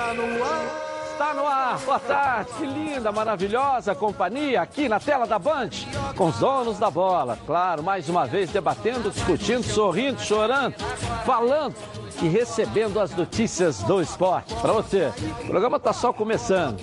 Está no ar. Está no ar, boa tarde, que linda, maravilhosa companhia aqui na tela da Band, com os donos da bola, claro, mais uma vez debatendo, discutindo, sorrindo, chorando, falando e recebendo as notícias do esporte. Para você, o programa está só começando,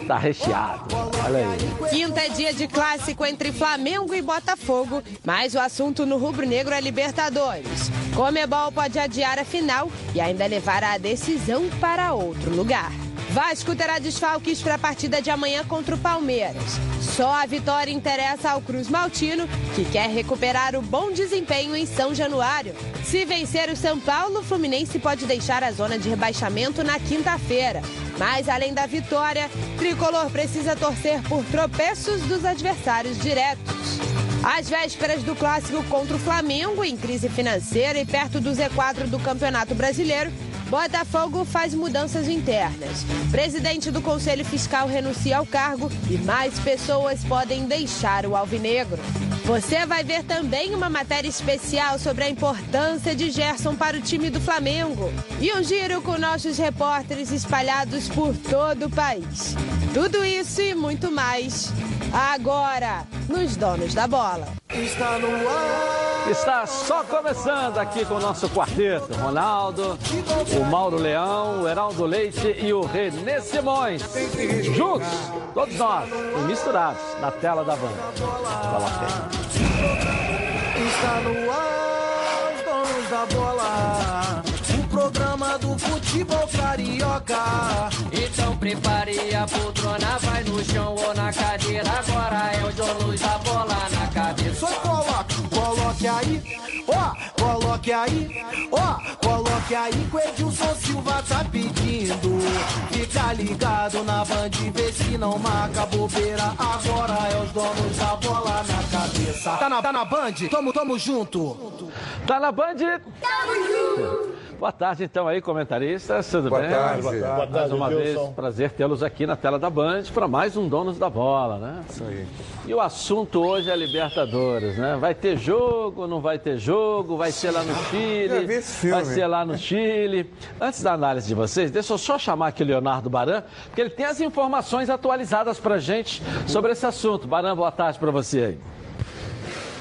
está recheado, olha aí. Quinta é dia de clássico entre Flamengo e Botafogo, mas o assunto no rubro-negro é Libertadores. Comebol pode adiar a final e ainda levar a decisão para outro lugar. Vasco terá desfalques para a partida de amanhã contra o Palmeiras. Só a vitória interessa ao Cruz Maltino, que quer recuperar o bom desempenho em São Januário. Se vencer o São Paulo, o Fluminense pode deixar a zona de rebaixamento na quinta-feira. Mas além da vitória, Tricolor precisa torcer por tropeços dos adversários diretos. Às vésperas do clássico contra o Flamengo, em crise financeira e perto do Z4 do Campeonato Brasileiro, Botafogo faz mudanças internas. Presidente do Conselho Fiscal renuncia ao cargo e mais pessoas podem deixar o Alvinegro. Você vai ver também uma matéria especial sobre a importância de Gerson para o time do Flamengo. E um giro com nossos repórteres espalhados por todo o país. Tudo isso e muito mais agora nos Donos da Bola. Está no ar. Está só começando aqui com o nosso quarteto. Ronaldo, o Mauro Leão, o Heraldo Leite e o Renê Simões. Juntos, todos nós, e misturados na tela da banda. Está no ar. Os donos da bola. Programa do futebol carioca. Então prepare a poltrona, vai no chão ou na cadeira. Agora é o dono da bola na cabeça. Só coloque, coloque aí, ó, coloque aí, ó, coloque aí que o Edilson Silva tá pedindo. Fica ligado na band, vê se não marca bobeira. Agora é os donos da bola na cabeça. Tá na, tá na band? Tamo, tamo junto. Tá na Band? Boa tarde, então, aí, comentaristas. Tudo Boa bem? tarde. Boa tarde. Mais tarde, uma Wilson. vez, prazer tê-los aqui na tela da Band para mais um Donos da Bola, né? Isso aí. E o assunto hoje é Libertadores, né? Vai ter jogo, não vai ter jogo, vai ser lá no Chile, vi esse filme. vai ser lá no Chile. Antes da análise de vocês, deixa eu só chamar aqui o Leonardo Baran, porque ele tem as informações atualizadas pra gente sobre esse assunto. Baran, boa tarde para você aí.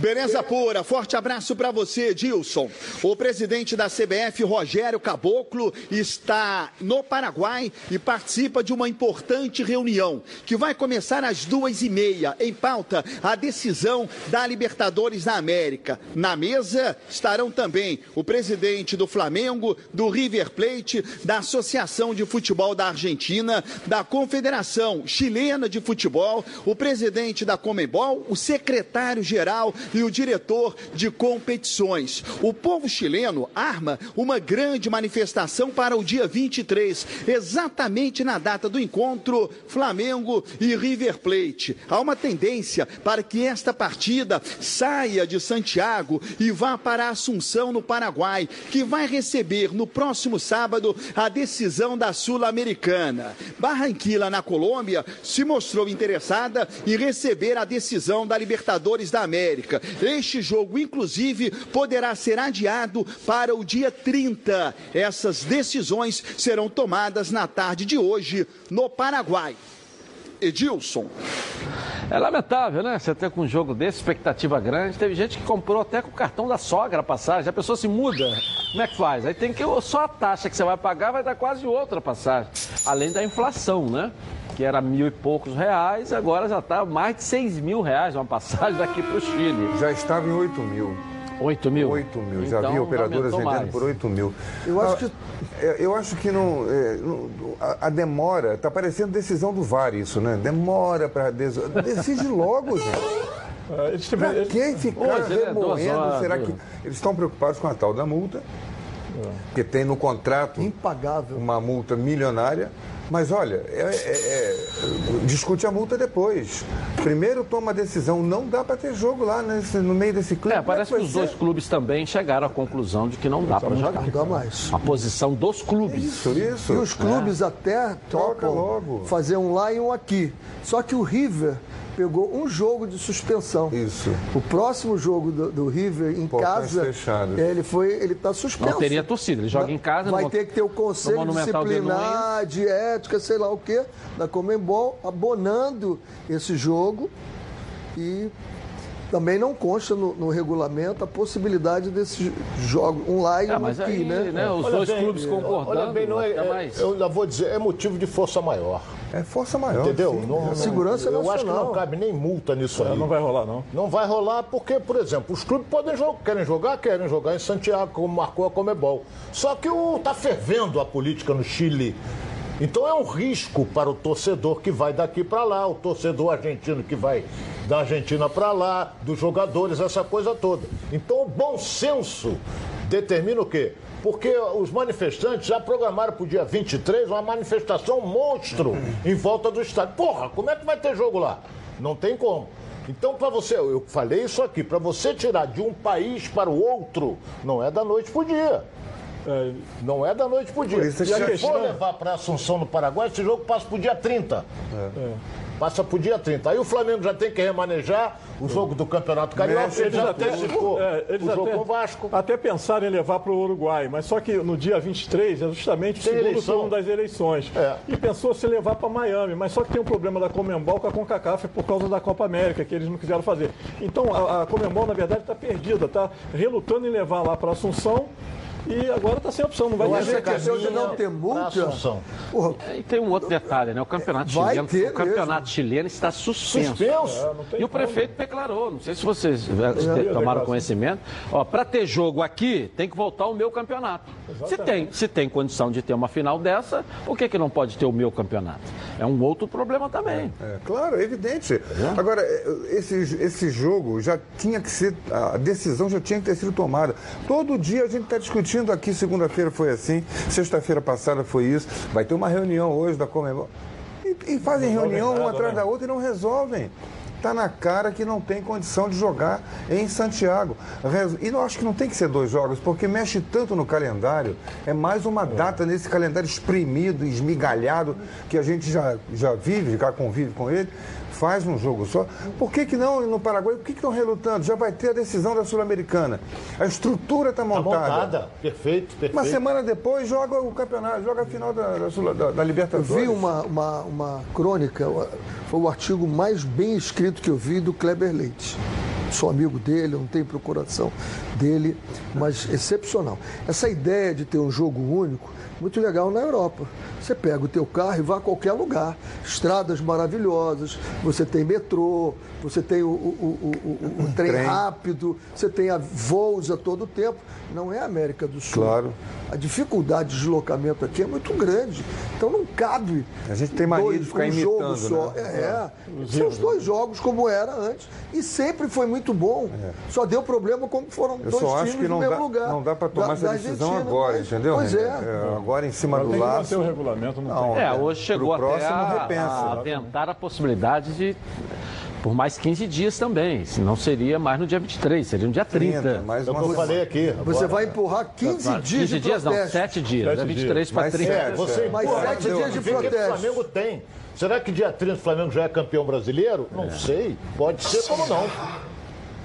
Beleza pura, forte abraço para você, Dilson. O presidente da CBF, Rogério Caboclo, está no Paraguai e participa de uma importante reunião que vai começar às duas e meia. Em pauta, a decisão da Libertadores da América. Na mesa estarão também o presidente do Flamengo, do River Plate, da Associação de Futebol da Argentina, da Confederação Chilena de Futebol, o presidente da Comebol, o secretário-geral e o diretor de competições. O povo chileno arma uma grande manifestação para o dia 23, exatamente na data do encontro Flamengo e River Plate. Há uma tendência para que esta partida saia de Santiago e vá para Assunção, no Paraguai, que vai receber no próximo sábado a decisão da Sul-Americana. Barranquilla, na Colômbia, se mostrou interessada em receber a decisão da Libertadores da América. Este jogo, inclusive, poderá ser adiado para o dia 30. Essas decisões serão tomadas na tarde de hoje no Paraguai. Edilson. É lamentável, né? Você ter com um jogo desse, expectativa grande. Teve gente que comprou até com o cartão da sogra a passagem. A pessoa se muda. Como é que faz? Aí tem que. Só a taxa que você vai pagar vai dar quase outra passagem. Além da inflação, né? Que era mil e poucos reais, agora já está mais de seis mil reais uma passagem daqui para o Chile. Já estava em 8 mil. Oito mil? 8 mil. Já Então, vi operadoras aumentou vendendo mais. por 8 mil. Eu acho que, é, eu acho que não, é, não- a, a demora, está parecendo decisão do VAR isso, né? Demora para... Decide logo, gente. Eles Pra também- que ficar Hoje, duas remoendo? horas, Será que eles estão preocupados com a tal da multa? Porque tem no contrato Impagável. uma multa milionária. Mas olha, é, é, é, discute a multa depois. Primeiro toma a decisão, não dá para ter jogo lá nesse, no meio desse clube. É, parece que, que os dois clubes também chegaram à conclusão de que não dá para jogar. Não dá mais. A posição dos clubes. Isso, isso. E os clubes até Toca topam logo. fazer um lá e um aqui. Só que o River pegou um jogo de suspensão. Isso. O próximo jogo do, do River em Portões casa, fechados. ele foi, ele está suspenso. Não teria torcida. Ele joga em casa. Vai no- ter que ter o conselho disciplinar, de ética, sei lá o quê, da Comembol, abonando esse jogo e também não consta no, no regulamento a possibilidade desse jogo, um e É, um mas aqui, aí, né? né, os Olha dois bem, clubes é, concordando. Olha bem, não é, é- mais. eu ainda vou dizer, é motivo de força maior. É força maior. Entendeu? sim. Não- não- segurança eu acho que nacional. não cabe nem multa nisso aí. Não vai rolar, não. Não vai rolar porque, por exemplo, os clubes podem jogar, querem jogar, querem jogar em Santiago, como marcou a Comebol. Só que o tá fervendo a política no Chile. Então é um risco para o torcedor que vai daqui para lá, o torcedor argentino que vai da Argentina para lá, dos jogadores, essa coisa toda. Então o bom senso determina o quê? Porque os manifestantes já programaram para o dia 23 uma manifestação monstro em volta do estádio. Porra, como é que vai ter jogo lá? Não tem como. Então, para você, eu falei isso aqui, para você tirar de um país para o outro, não é da noite para o dia. É, Não é da noite pro dia. Por isso é Se for levar para Assunção no Paraguai, esse jogo passa pro dia 30. Passa pro dia 30. Aí o Flamengo já tem que remanejar o jogo do Campeonato Carioca. Eles já até, antecipou é, eles o jogo até, com o Vasco. até pensaram em levar para o Uruguai, mas só que no dia 23 é justamente o Tem segundo eleição. turno das eleições. É. E pensou se levar para Miami, mas só que tem um problema da Comembol com a CONCACAF por causa da Copa América, que eles não quiseram fazer. Então a, a Comembol, na verdade, está perdida, está relutando em levar lá para Assunção e agora está sem opção, não vai ter que questão de não ter pra multa. Porra, E tem um outro detalhe, né? O campeonato Vai chileno, ter o campeonato chileno está suspenso. Suspenso. E o prefeito declarou, não sei se vocês tomaram conhecimento, ó, para ter jogo aqui, tem que voltar o meu campeonato. Se tem, se tem condição de ter uma final dessa, por que, que não pode ter o meu campeonato? É um outro problema também. É, claro, é evidente. Agora, é, esse, esse jogo já tinha que ser, a decisão já tinha que ter sido tomada. Todo dia a gente está discutindo aqui, segunda-feira foi assim, sexta-feira passada foi isso, vai ter uma reunião hoje da Comebol. E, e fazem reunião uma atrás da outra e não resolvem. Está na cara que não tem condição de jogar em Santiago. E eu acho que não tem que ser dois jogos, porque mexe tanto no calendário. É mais uma data nesse calendário espremido, esmigalhado, que a gente já, já vive, já convive com ele. Faz um jogo só. Por que, que não no Paraguai? Por que que estão relutando? Já vai ter a decisão da Sul-Americana. A estrutura está Tá montada. montada. Perfeito, perfeito. Uma semana depois joga o campeonato, joga a final da, da, da- da Eu Libertadores. vi uma, uma, uma crônica, foi o artigo mais bem escrito que eu vi do Kleber Leite. Sou amigo dele, eu não tenho procuração dele, mas excepcional. Essa ideia de ter um jogo único, muito legal na Europa. Você pega o teu carro e vai a qualquer lugar. Estradas maravilhosas, você tem metrô, você tem o, o- o- o- trem, Trem. rápido, você tem a voos a todo tempo. Não é a América do Sul. Claro. A dificuldade de deslocamento aqui é muito grande. Então não cabe. A gente tem mania de ficar um jogo imitando, só. né? É, é. São os dois jogos como era antes. E sempre foi muito bom. Só deu problema como foram Eu dois só acho times que não no mesmo dá, lugar. não dá para tomar Da- essa da decisão agora, mas- entendeu? Pois René? é. Agora em cima Tem do manter laço. o regulamento, não, Não, tem. É, hoje chegou Pro até próximo, a, repensa. a aventar a possibilidade de por mais 15 dias também. Se não seria mais no dia 23, seria no dia 30. 30, mais É uma eu falei aqui. Você agora. vai empurrar 15 Claro, dias 15 de dias não, protesto. 7 dias. Sete é 23 para Mas 30. É, você empurra, sete mas dias de o que que o protesto. Flamengo tem. Será que dia 30 o Flamengo já é campeão brasileiro? Não sei. Pode ser como não.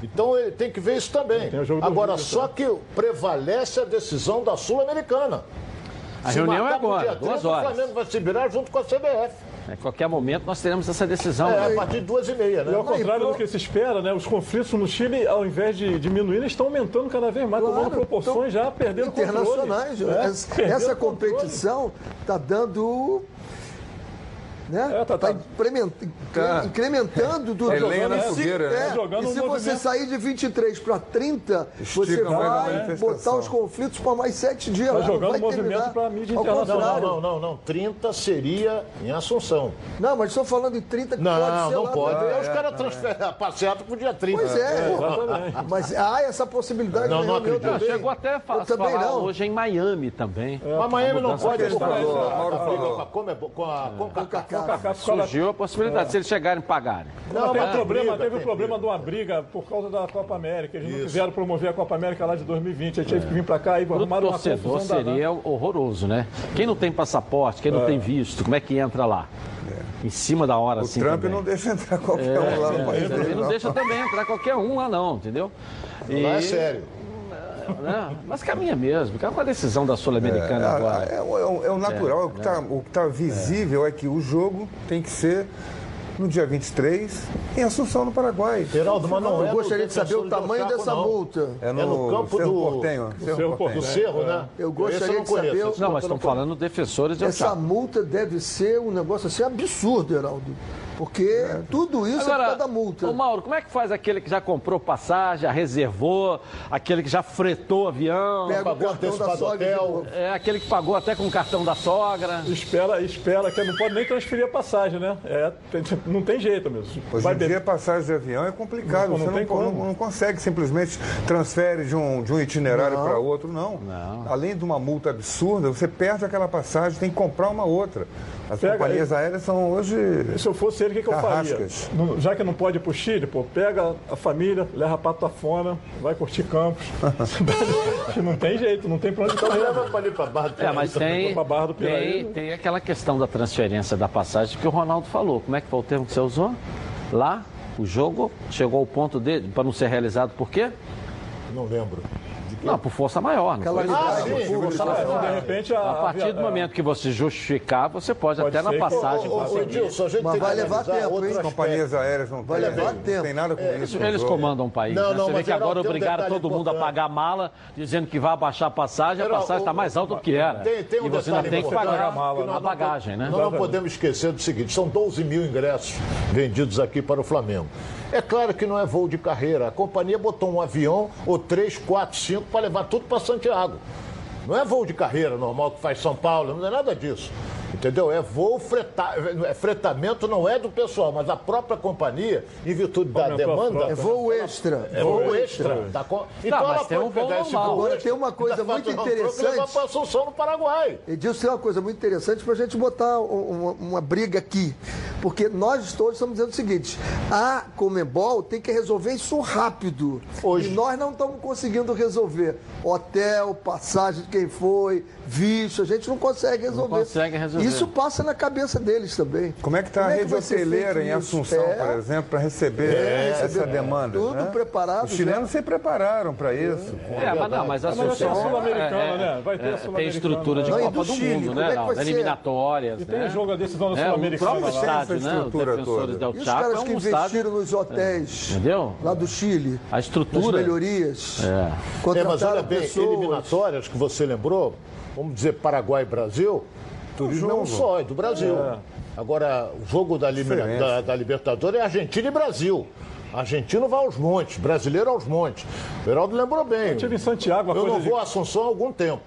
Então ele tem que ver isso também. Agora, Rio, só que prevalece a decisão da Sul-Americana. A Se reunião é agora, dia duas 30, horas. O Flamengo vai se virar junto com a CBF. Em qualquer momento nós teremos essa decisão. É, a partir de duas e meia, né? E ao contrário do que se espera, né, os conflitos no Chile, ao invés de diminuir, eles estão aumentando cada vez mais, tomando proporções já perdendo internacionais. controle. É, Essa, perdendo essa controle. competição está dando Né? É, tá- tá, tá. incremen- Tá. incrementando tudo. É lenha na E se- fogueira, é, né? Jogando e se um você movimento- sair de 23 para 30, você Estica a vai botar os conflitos para mais sete dias. Tá não jogando vai movimento terminar. pra mídia internacional. Não, não, não, não. 30 seria em Assunção. Não, mas estou falando em 30 que Não, pode ser não lá pode. Aí os caras transferem a passeata pro dia 30. Pois é, Exatamente. mas há essa possibilidade. Não, não acredito. também. Chegou até a também falar não. hoje em Miami também. Mas Miami não pode a a com a CONCACAF. Lá- Surgiu a possibilidade, se eles chegarem e pagarem. Não, mas teve tem problema, briga, teve tem problema briga. de uma briga por causa da Copa América. Eles não Isso. quiseram promover a Copa América lá de 2020. Aí teve que vir pra cá e Para o arrumaram uma torcedor confusão danada. seria horroroso, né? Quem não tem passaporte, quem não tem visto, como é que entra lá? Em cima da hora, O assim. Trump também. não deixa entrar qualquer um lá no país Ele dele. não não. deixa também entrar qualquer um lá, não, entendeu? E, Lá é sério. Né? Mas caminha mesmo, com a decisão da Sul-Americana É, agora. é, é o- é o natural, o que está visível é. que o jogo tem que ser no dia 23 em Assunção, no Paraguai. Geraldo, mas não é Eu gostaria de saber o tamanho dessa não. multa. É no, É no campo Cerro do- Portenho. Cerro Cerro Do Portenho. Cerro, né? Eu gostaria não de saber Não, mas estão falando defensores de Essa multa deve ser um negócio assim absurdo, Heraldo. Porque tudo isso é por Agora, causa da multa. ô Mauro, como é que faz aquele que já comprou passagem, já reservou, aquele que já fretou avião, Pega o pagou cartão da sogra hotel. é aquele que pagou até com o cartão da sogra? Espera, espera, que não pode nem transferir a passagem, né? É, tem- não tem jeito mesmo. Hoje Vai em dia, passagem de avião é complicado. Não- não Você não, não- não consegue simplesmente transfere de um, de um itinerário para outro, não. Além de uma multa absurda, você perde aquela passagem, tem que comprar uma outra. As Pega- companhias aéreas são hoje. Se eu fosse o que, que eu faria? Não- já que não pode ir pro Chile, pô, pega a família, leva pra Tafona, vai curtir Campos. que não tem jeito, não tem pra onde Então correr. leva pra ali pra Barra do É, mas tem, pra Barra do Piraí. tem, tem aquela questão da transferência da passagem que o Ronaldo falou. Como é que foi o termo que você usou? Lá, o jogo chegou ao ponto dele, para não ser realizado por quê? Não lembro. Não, por força maior. Não foi? Ah, sim, força De repente, a, A partir do a- momento que você justificar, você pode, Pode até na passagem. Ô. Edilson, a gente Mas tem que vai levar tempo, hein? As companhias aéreas não Vai levar não tempo. tem nada com isso. Eles jogo. comandam o país. Não, né? não, Você vê que agora um obrigaram todo mundo a pagar mala, dizendo que vai abaixar a passagem, a passagem está mais alta do que era. Tem, tem um e você ainda tem que pagar que nós a bagagem, né? Nós não podemos esquecer do seguinte: são 12 mil ingressos vendidos aqui para o Flamengo. É claro que não é voo de carreira. A companhia botou um avião, ou três, quatro, cinco, para levar tudo para Santiago. Não é voo de carreira normal que faz São Paulo, não é nada disso. Entendeu? É voo freta... é fretamento não é do pessoal, mas a própria companhia, em virtude da demanda. frota. É voo extra. É voo extra. Tá com... Então mas ela tem pode um pegar esse voo Agora, extra, tem uma coisa muito um e interessante. levar para Assunção, no Paraguai. Edilson, tem uma coisa muito interessante para a gente botar uma, uma briga aqui. Porque nós todos estamos dizendo o seguinte: a Comembol tem que resolver isso rápido. Hoje. E nós não estamos conseguindo resolver. Hotel, passagem de quem foi, visto, a gente não consegue resolver. consegue resolver. Isso passa na cabeça deles também. Como é que está a é que rede ser hoteleira em? Assunção, É. por exemplo, para receber essa receber demanda? tudo né? preparado Os chilenos se prepararam para isso. É, mas não, mas a mas a Assunção Sul-Americana, é- né? Vai ter a é- tem Sul-Americana. estrutura de Não, Copa do do Chile, Mundo, né? é que Não, eliminatórias, E tem né? jogo da decisão da É, o Sul-Americana próprio lá. estádio, Essa né? O estrutura Defensores os Chaco caras é que um estádio... investiram nos hotéis Entendeu? lá do Chile, A estrutura... melhorias, É. É, mas olha bem, pessoas. eliminatórias que você lembrou, vamos dizer Paraguai e Brasil, turismo é um só, é do Brasil. Agora, o jogo da, da, da Libertadores é Argentina e Brasil. Argentino vai aos montes, brasileiro aos montes. O Heraldo lembrou bem. Eu tive em Santiago, Eu não de- vou a Assunção há algum tempo.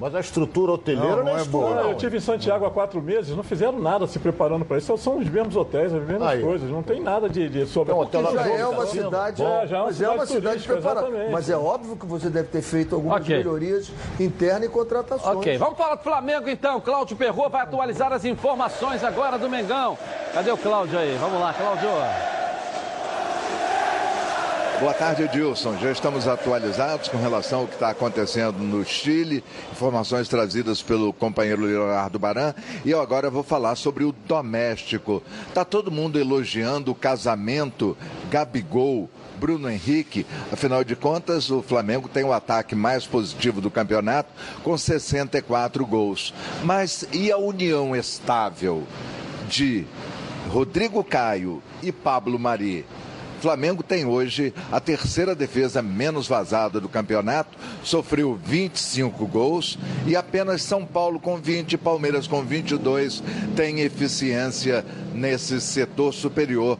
Mas a estrutura hoteleira Não, não, não é é boa. não. eu tive em Santiago há quatro meses, não fizeram nada se preparando para isso. São os mesmos hotéis, as mesmas Aí. coisas. Não tem nada de, de sobre um hotel já é uma tá cidade. É, já é uma mas é uma cidade cidade preparada. exatamente. Mas é óbvio que você deve ter feito algumas Ok. melhorias internas e contratações. Ok, vamos falar do Flamengo então. Cláudio Perro vai atualizar as informações agora do Mengão. Cadê o Cláudio aí? Vamos lá, Cláudio. Boa tarde, Edilson. Já estamos atualizados com relação ao que está acontecendo no Chile, informações trazidas pelo companheiro Leonardo Baran. E eu agora vou falar sobre o doméstico. Tá todo mundo elogiando o casamento Gabigol. Bruno Henrique, afinal de contas, o Flamengo tem o ataque mais positivo do campeonato, com 64 gols. Mas e a união estável de Rodrigo Caio e Pablo Mari? Flamengo tem hoje a terceira defesa menos vazada do campeonato, sofreu 25 gols e apenas São Paulo com 20, Palmeiras com 22 tem eficiência nesse setor superior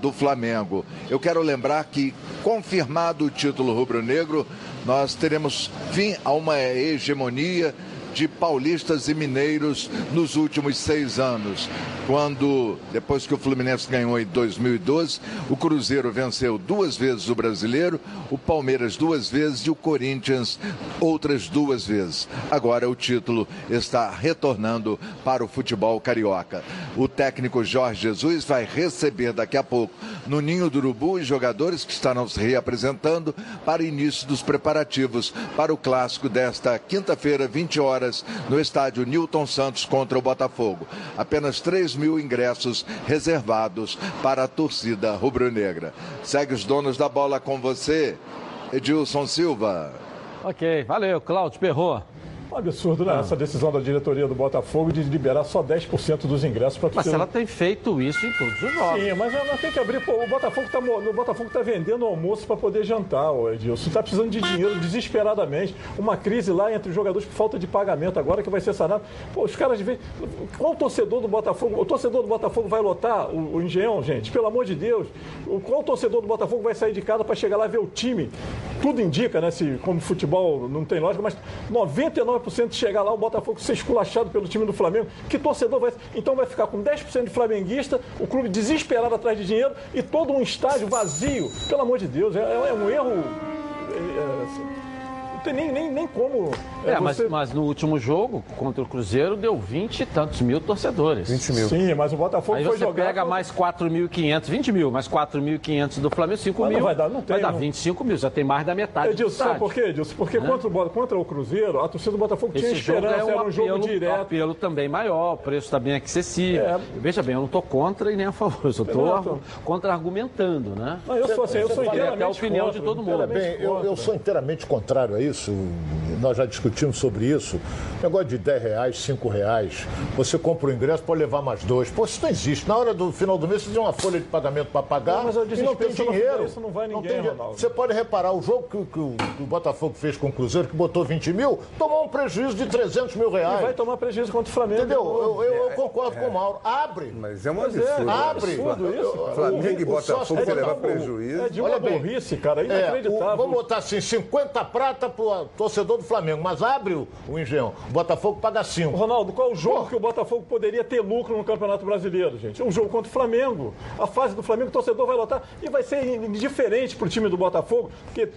do Flamengo. Eu quero lembrar que, confirmado o título rubro-negro, nós teremos fim a uma hegemonia de paulistas e mineiros nos últimos seis anos. Quando, depois que o Fluminense ganhou em 2012, o Cruzeiro venceu duas vezes o brasileiro, o Palmeiras duas vezes e o Corinthians outras duas vezes. Agora o título está retornando para o futebol carioca. O técnico Jorge Jesus vai receber daqui a pouco no Ninho do Urubu os jogadores que estarão se reapresentando para início dos preparativos para o clássico desta quinta-feira, 20 horas no estádio Newton Santos contra o Botafogo. Apenas 3 mil ingressos reservados para a torcida rubro-negra. Segue os donos da bola com você, Edilson Silva. Ok, valeu, Cláudio Perro. Um absurdo, né? Ah. Essa decisão da diretoria do Botafogo de liberar só 10% dos ingressos para Mas ela tem feito isso em todos os jogos. Sim, mas ela tem que abrir. Pô, o Botafogo está o Botafogo tá vendendo almoço para poder jantar, o Edilson. Está precisando de dinheiro desesperadamente. Uma crise lá entre os jogadores por falta de pagamento agora que vai ser sanado. Pô, os caras vêm. Qual o torcedor do Botafogo? O torcedor do Botafogo vai lotar o, o Engenhão, gente? Pelo amor de Deus. Qual torcedor do Botafogo vai sair de casa para chegar lá ver o time? Tudo indica, né? Se, como futebol não tem lógica, mas 99% chegar lá, o Botafogo ser esculachado pelo time do Flamengo. Que torcedor vai. Então vai ficar com 10% de flamenguista, o clube desesperado atrás de dinheiro e todo um estádio vazio. Pelo amor de Deus, é, é um erro. É, é assim, tem nem, nem, nem como. É, é você... mas, mas no último jogo contra o Cruzeiro deu 20 e tantos mil torcedores. 20 mil. Sim, mas o Botafogo Aí foi você jogar. pega com... mais 4.500, 20 mil, mais 4.500 do Flamengo, 5 mas mil. Não vai dar, não tem. Vai dar 25 mil, já tem mais da metade. Edilson, sabe por quê, Edilson? Porque contra, o, contra o Cruzeiro, a torcida do Botafogo Esse tinha esperança, é um era um jogo direto. Apelo também maior, o preço também é acessível. É. Veja bem, eu não estou contra e nem a favor, eu estou contra-argumentando, né? Não, eu sou assim, eu sou inteiramente a opinião contra, de todo mundo. Bem, eu, eu sou inteiramente contrário a isso nós já discutimos sobre isso. Negócio de 10 reais, 5 reais. Você compra o ingresso, pode levar mais dois. Pô, isso não existe. Na hora do final do mês, você tem uma folha de pagamento para pagar não, mas eu disse, e não tem dinheiro. Isso não vai ninguém, não tem... Você pode reparar, o jogo que, que, o, que, o, Botafogo fez com o Cruzeiro, que botou 20 mil, tomou um prejuízo de 300 mil reais. E vai tomar prejuízo contra o Flamengo. Entendeu? Eu, eu, eu concordo é, com o Mauro. Abre. Mas é um absurdo. É, abre. isso, Flamengo e Botafogo vai levar prejuízo. É de uma Olha burrice, cara. É, inacreditável. É, vamos botar assim, 50 prata pro torcedor do Flamengo, mas abre o, o Engenhão. O Botafogo paga 5. Ronaldo, qual o jogo Pô. que o Botafogo poderia ter lucro no Campeonato Brasileiro, gente? Um jogo contra o Flamengo. A fase do Flamengo, o torcedor vai lotar e vai ser indiferente pro time do Botafogo, porque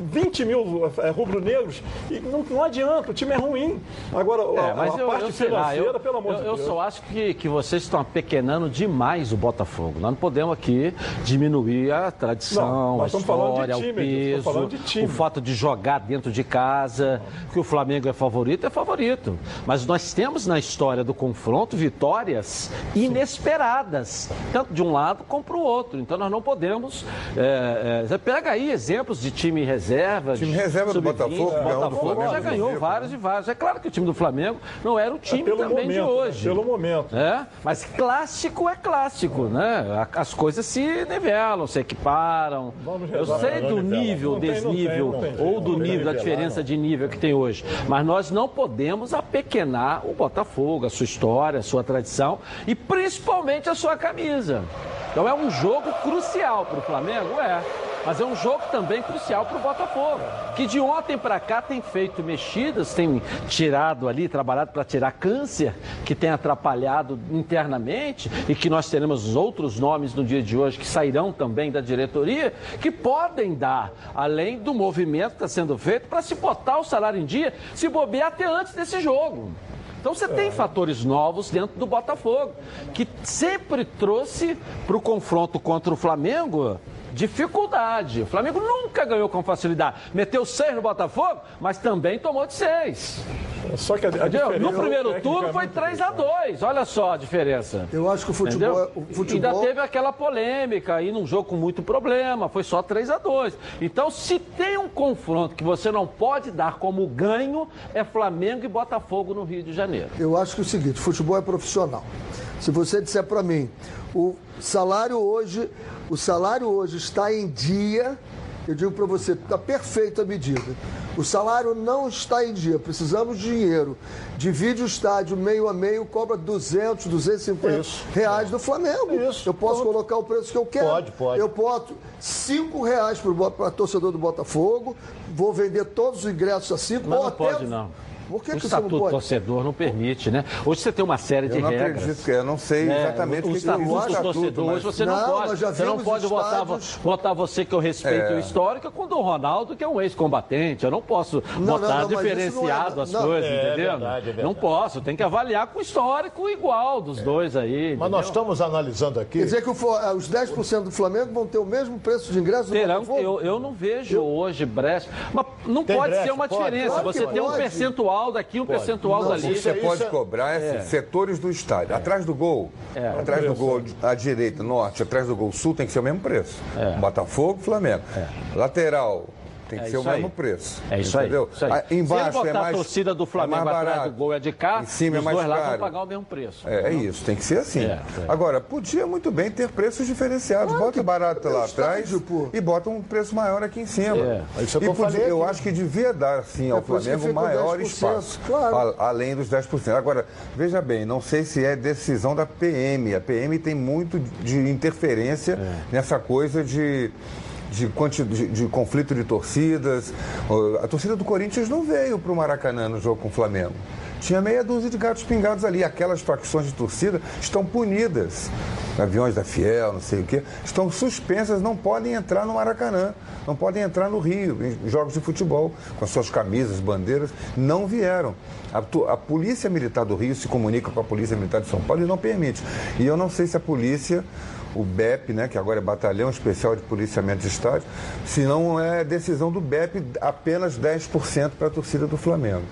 20 mil é, rubro-negros e não, não adianta, o time é ruim. Agora, é, a, a eu, parte eu financeira, eu, pelo amor eu, de Deus. Eu só acho que, que vocês estão apequenando demais o Botafogo. Nós não podemos aqui diminuir a tradição, não, a história, time, o peso, o fato de jogar dentro de casa, que o Flamengo é favorito, é favorito. Mas nós temos na história do confronto vitórias inesperadas, tanto de um lado como para o outro. Então nós não podemos. É, é, pega aí exemplos de time reserva. Time reserva do Botafogo. O Botafogo já ganhou vários e vários. É claro que o time do Flamengo não era o time é também momento, de hoje. Pelo momento. É? Mas clássico é clássico, né? As coisas se nivelam, se equiparam. Eu sei do nível, desnível, ou do nível, da diferença de nível que tem hoje. Mas nós não podemos apequenar o Botafogo, a sua história, a sua tradição e principalmente a sua camisa. Então é um jogo crucial para o Flamengo? É. Mas é um jogo também crucial para o Botafogo, que de ontem para cá tem feito mexidas, tem tirado ali, trabalhado para tirar câncer, que tem atrapalhado internamente e que nós teremos outros nomes no dia de hoje que sairão também da diretoria, que podem dar, além do movimento que está sendo feito, para se botar o salário em dia, se bobear até antes desse jogo. Então você tem fatores novos dentro do Botafogo, que sempre trouxe para o confronto contra o Flamengo dificuldade. O Flamengo nunca ganhou com facilidade. Meteu seis no Botafogo, mas também tomou de seis. Só que a, a diferença. No primeiro turno foi 3 a 2 Olha só a diferença. Eu acho que o futebol. É- o futebol... Ainda teve aquela polêmica aí num jogo com muito problema. Foi só 3 a 2 Então, se tem um confronto que você não pode dar como ganho, é Flamengo e Botafogo no Rio de Janeiro. Eu acho que é o seguinte: futebol é profissional. Se você disser para mim, o salário hoje, o salário hoje está em dia, eu digo para você, está perfeita a medida. O salário não está em dia, precisamos de dinheiro. Divide o estádio meio a meio, cobra 200, 250 Isso. reais do Flamengo. Isso. Eu posso colocar o preço que eu quero. Pode, pode. Eu boto 5 reais para torcedor do Botafogo, vou vender todos os ingressos assim. Mas ou não até- pode, não. Por que, o que não estatuto pode? torcedor não permite, né? Hoje você tem uma série de Eu não regras. acredito que eu não sei né? exatamente o, o que que diz estatuto o estatuto, torcedor, mas- hoje você não, Não, pode. nós Você não pode votar, estádios- votar você que eu respeito É. o histórico com o Dom Ronaldo, que é um ex-combatente. Eu não posso Não, votar não, não, diferenciado não é- as não. coisas, É entendeu? verdade, é verdade. Não posso, tem que avaliar com o histórico igual dos dois aí. Mas nós entendeu? estamos analisando aqui. Quer dizer que o eh, os 10% do Flamengo vão ter o mesmo preço de ingresso do Terão, Botafogo? eu, eu não vejo hoje brecha. Mas não Tem pode brecha, ser uma pode? diferença. Claro você que tem um pode. Percentual daqui, um percentual Não, dali. Você é- pode isso é- cobrar é, setores do estádio. Atrás do gol, É. atrás do gol à direita, norte, atrás do gol sul, tem que ser o mesmo preço. Botafogo, Flamengo. Lateral, tem que É ser o isso aí. mesmo preço. É isso aí. entendeu? Isso aí. Ah, Embaixo Se ele é botar mais, a torcida do Flamengo é atrás barato. do gol é de cá, Em cima é os mais dois lá vão caro. pagar o mesmo preço. É, é isso, tem que ser assim. É, é. Agora, podia muito bem ter preços diferenciados. bota barato é lá atrás e bota um preço maior aqui em cima. É, é isso E eu podia- acho que devia dar, sim, ao É isso Flamengo maior 10%, espaço. claro. a- além dos 10%. Agora, veja bem, não sei se é decisão da PM. A PM tem muito de interferência nessa coisa de. De, de- de conflito de torcidas. A torcida do Corinthians não veio para o Maracanã no jogo com o Flamengo. Tinha meia dúzia de gatos pingados ali. Aquelas facções de torcida estão punidas. Aviões da Fiel, não sei o quê, estão suspensas, não podem entrar no Maracanã, não podem entrar no Rio, em jogos de futebol, com as suas camisas, bandeiras, não vieram. A, a Polícia Militar do Rio se comunica com a Polícia Militar de São Paulo e não permite. E eu não sei se a polícia, o BEP, né, que agora é Batalhão Especial de Policiamento de Estádio, se não é decisão do BEP apenas 10% para a torcida do Flamengo.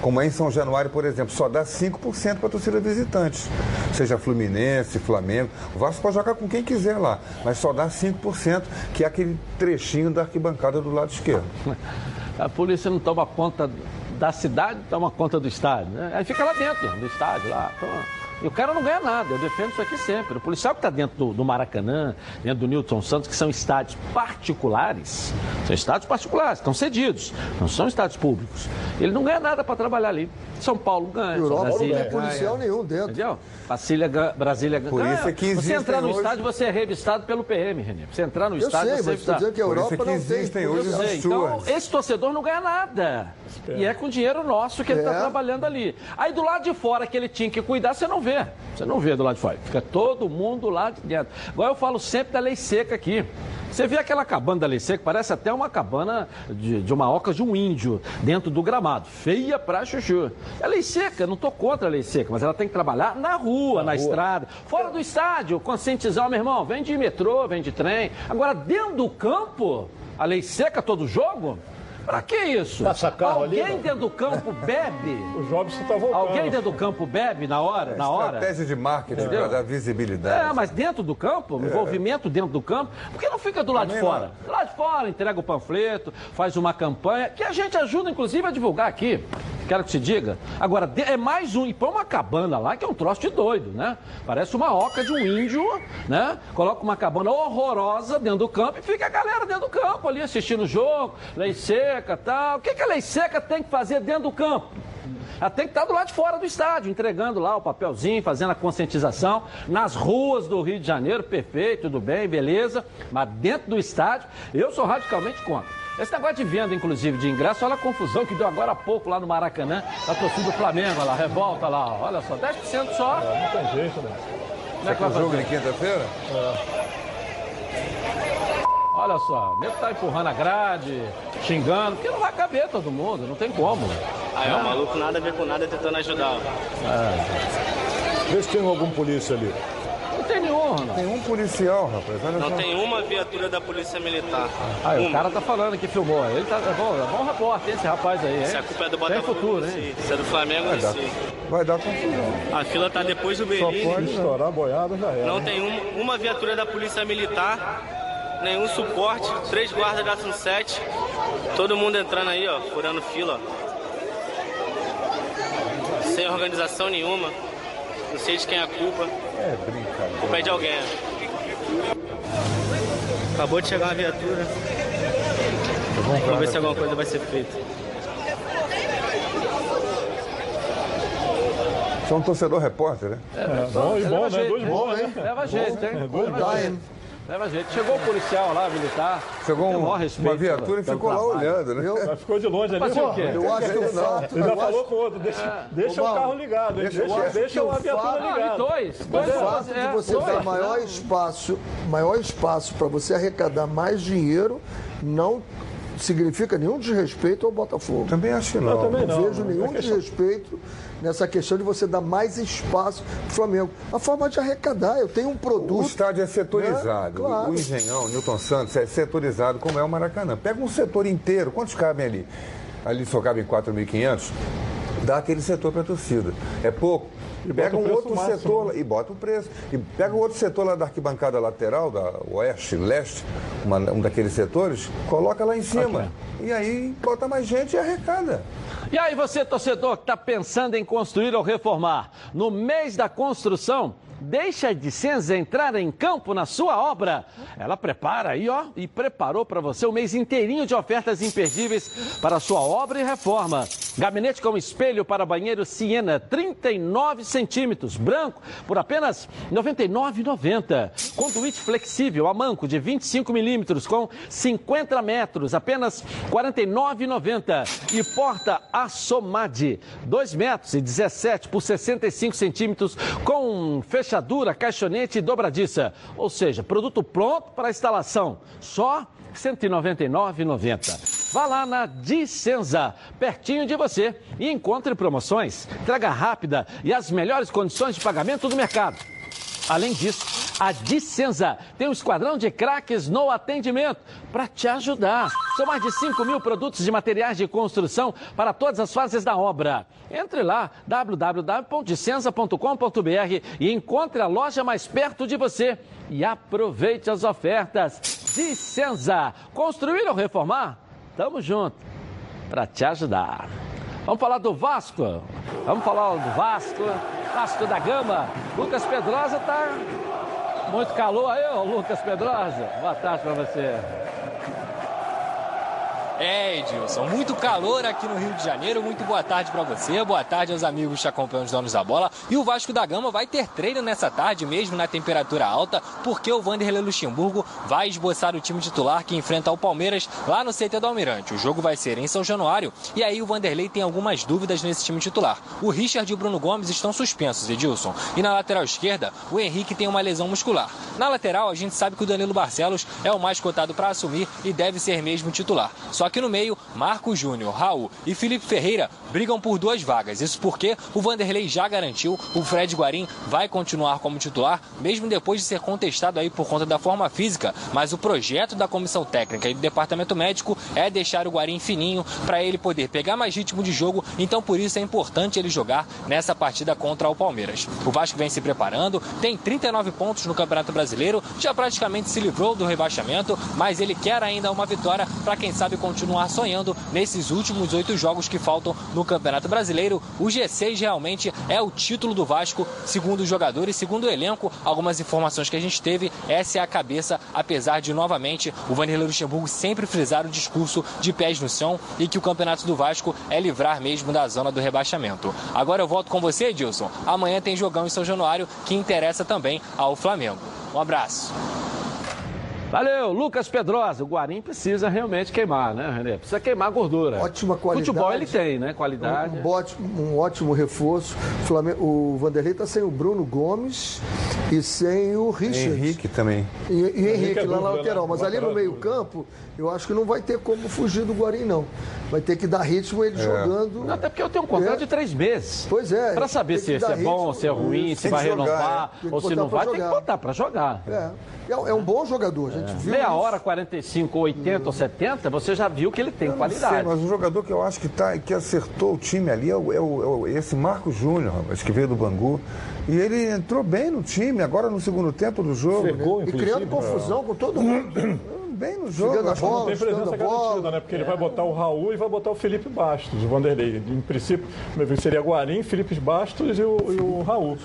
Como é em São Januário, por exemplo, só dá 5% para a torcida visitante. Seja Fluminense, Flamengo. O Vasco pode jogar com quem quiser lá, mas só dá 5%, que é aquele trechinho da arquibancada do lado esquerdo. A polícia não toma conta da cidade, toma conta do estádio. Né? Aí fica lá dentro do estádio, lá. Toma. E o cara não ganha nada, eu defendo isso aqui sempre. O policial que está dentro do, do Maracanã, dentro do Newton Santos, que são estádios particulares, são estádios particulares, estão cedidos, não são estádios públicos. Ele não ganha nada para trabalhar ali. São Paulo ganha, São Europa não tem policial nenhum dentro. Entendeu? Brasília, Brasília ganha. Por isso é que Você entrar no hoje- estádio, você é revistado pelo PM, Renê. Você entrar no Eu estádio, sei, você é revistado. dizendo que a Por isso Europa é que não tem. existem polícia. hoje sei. Então, esse torcedor não ganha nada. E é com dinheiro nosso que ele está É. trabalhando ali. Aí do lado de fora que ele tinha que cuidar, você não vê. Você não vê do lado de fora. Fica todo mundo lá de dentro. Igual eu falo sempre da lei seca aqui. Você vê aquela cabana da lei seca, parece até uma cabana de, de uma oca de um índio dentro do gramado. Feia pra chuchu. É lei seca, não tô contra a lei seca, mas ela tem que trabalhar na rua, na, estrada. Fora do estádio, conscientizar, meu irmão, vem de metrô, vem de trem. Agora, dentro do campo, a lei seca todo jogo? Pra que isso? Passa carro ali, Alguém não? dentro do campo bebe? O Jobson está voltando. Alguém dentro do campo bebe na hora? Na hora? Estratégia de marketing para dar visibilidade. É, mas dentro do campo, envolvimento dentro do campo, por que não fica do lado de fora? Do lado de fora, entrega o panfleto, faz uma campanha, que a gente ajuda, inclusive, a divulgar aqui. Quero que se diga. Agora, é mais um, e põe uma cabana lá, que é um troço de doido, né? Parece uma oca de um índio, né? Coloca uma cabana horrorosa dentro do campo e fica a galera dentro do campo ali assistindo o jogo, lei seca tal. O que, que a lei seca tem que fazer dentro do campo? Ela tem que estar do lado de fora do estádio, entregando lá o papelzinho, fazendo a conscientização. Nas ruas do Rio de Janeiro, perfeito, tudo bem, beleza. Mas dentro do estádio, eu sou radicalmente contra. Esse negócio de venda, inclusive, de ingresso, olha a confusão que deu agora há pouco lá no Maracanã, da torcida do Flamengo, olha lá, revolta lá, olha só, 10% só. Não tem jeito, né? Como é que vai O jogo fazer? de quinta-feira? Olha só, o nego tá empurrando a grade, xingando, porque não vai caber todo mundo, não tem como. Aí, ó, o maluco nada a ver com nada tentando ajudar. ó. Vê se tem algum polícia ali. Não tem nenhum, Ronaldo. Tem um policial, rapaz. Olha Não só. tem uma viatura da Polícia Militar. Aí, o cara tá falando que filmou. Ele tá, é bom, é bom repórter, esse rapaz aí, hein? Se a culpa é do Tem Botafogo, futuro, eu hein? Se é do Flamengo, Vai dar, vai dar confusão. A fila tá depois do Só Berlim. pode estourar a boiada, já era. Não tem uma, uma viatura da Polícia Militar, nenhum suporte, três guardas da Sunset. Todo mundo entrando aí, ó, furando fila. ó. Sem organização nenhuma. Não sei de quem é a culpa. É brincadeira. A culpa é de alguém. Acabou de chegar uma viatura. Vamos ver se alguma coisa vai ser feita. Você é um torcedor repórter, né? É, bom e bom, leva né? Dois bons, né? Leva jeito, hein? Bons. jeito. Leva jeito. Chegou o policial lá, militar. Chegou o um- uma viatura e ficou lá olhando, né? Mas ficou de longe ali. O quê? Eu acho que o fato. Ele já eu falou com o outro, deixa, deixa Ô, o carro ligado, deixa- deixa, eu deixa a o viatura fato- ligada. dois. O Dois fato de é, você dois. dar maior espaço, maior espaço para você arrecadar mais dinheiro, não significa nenhum desrespeito ao Botafogo. Também acho que Eu não. também Não não. vejo nenhum É questão- desrespeito nessa questão de você dar mais espaço para o Flamengo. A forma de arrecadar, eu tenho um O produto. estádio é setorizado. Né? Claro. O Engenhão, Newton Santos, é setorizado como é o Maracanã. Pega um setor inteiro. Quantos cabem ali? Ali só cabem 4.500. Dá aquele setor para a torcida. É pouco. E Pega o um outro máximo, setor né? e bota o preço. E pega o outro setor lá da arquibancada lateral, da oeste, leste, uma- um daqueles setores, coloca lá em cima. E aí bota mais gente e arrecada. E aí, você, torcedor, que está pensando em construir ou reformar, no mês da construção, deixa a Dicenza entrar em campo na sua obra. Ela prepara aí, ó, e preparou para você o mês inteirinho de ofertas imperdíveis para a sua obra e reforma. Gabinete com espelho para banheiro Siena, 39 centímetros, branco, por apenas R$ 99,90. Conduíte flexível a manco de 25 milímetros com 50 metros, apenas R$ 49,90. E porta Assomade, 2 metros e 17 por 65 centímetros, com fechadura, caixonete e dobradiça. Ou seja, produto pronto para instalação. Só R$ 199,90. Vá lá na Dicenza, pertinho de você, e encontre promoções, entrega rápida e as melhores condições de pagamento do mercado. Além disso, a Dicenza tem um esquadrão de craques no atendimento para te ajudar. São mais de 5 mil produtos de materiais de construção para todas as fases da obra. Entre lá, www.dicenza.com.br e encontre a loja mais perto de você. E aproveite as ofertas. Dicenza, construir ou reformar? Tamo junto para te ajudar. Vamos falar do Vasco? Vamos falar do Vasco, Vasco da Gama. Lucas Pedrosa tá muito calor aí, ô Lucas Pedrosa. Boa tarde para você. É, Edilson, muito calor aqui no Rio de Janeiro. Muito boa tarde para você, boa tarde aos amigos que acompanham os donos da bola. E o Vasco da Gama vai ter treino nessa tarde, mesmo na temperatura alta, porque o Vanderlei Luxemburgo vai esboçar o time titular que enfrenta o Palmeiras lá no CT do Almirante. O jogo vai ser em São Januário e aí o Vanderlei tem algumas dúvidas nesse time titular. O Richard e o Bruno Gomes estão suspensos, Edilson. E na lateral esquerda, o Henrique tem uma lesão muscular. Na lateral, a gente sabe que o Danilo Barcelos é o mais cotado para assumir e deve ser mesmo titular. Só que no meio, Marco Júnior, Raul e Felipe Ferreira brigam por duas vagas. Isso porque o Vanderlei já garantiu, o Fred Guarim vai continuar como titular, mesmo depois de ser contestado aí por conta da forma física. Mas o projeto da comissão técnica e do departamento médico é deixar o Guarim fininho para ele poder pegar mais ritmo de jogo. Então por isso é importante ele jogar nessa partida contra o Palmeiras. O Vasco vem se preparando, tem 39 pontos no Campeonato Brasileiro, já praticamente se livrou do rebaixamento, mas ele quer ainda uma vitória para quem sabe sonhando nesses últimos oito jogos que faltam no Campeonato Brasileiro. O G6 realmente é o título do Vasco, segundo os jogadores, segundo o elenco. Algumas informações que a gente teve, essa é a cabeça, apesar de novamente o Vanderlei Luxemburgo sempre frisar o discurso de pés no chão e que o Campeonato do Vasco é livrar mesmo da zona do rebaixamento. Agora eu volto com você, Edilson. Amanhã tem jogão em São Januário que interessa também ao Flamengo. Um abraço. Valeu, Lucas Pedrosa. O Guarim precisa realmente queimar, né, René? Precisa queimar gordura. Ótima qualidade. Futebol ele tem, né? Qualidade. Um, ótimo, um ótimo reforço. O, Flamengo, o Vanderlei está sem o Bruno Gomes e sem o Richard. Henrique também. E, e Henrique, Henrique é lá na dúvida, lateral. né? Mas ali no é meio-campo, eu acho que não vai ter como fugir do Guarim, não. Vai ter que dar ritmo ele jogando. Até porque eu tenho um contrato É. de três meses. Pois é. Pra saber se, que se dar é bom, se é ruim, se vai jogar, renovar que ou se não vai, tem que jogar. botar pra jogar. É. É, é um bom jogador, a gente viu. Meia isso. hora, 45, 80 ou 70, você já viu que ele tem Eu qualidade. sei, mas o jogador que eu acho que, tá, que acertou o time ali é, o, é, o- é o- esse Marco Júnior, rapaz, que veio do Bangu. E ele entrou bem no time, agora no segundo tempo do jogo. Fez gol, E criando confusão com todo mundo. Bem no jogo. Chegando a bola. Tem presença garantida, né? Porque ele vai botar o Raul e vai botar o Felipe Bastos, o Vanderlei. Em princípio, seria Guarim, Felipe Bastos e o, e o Raul.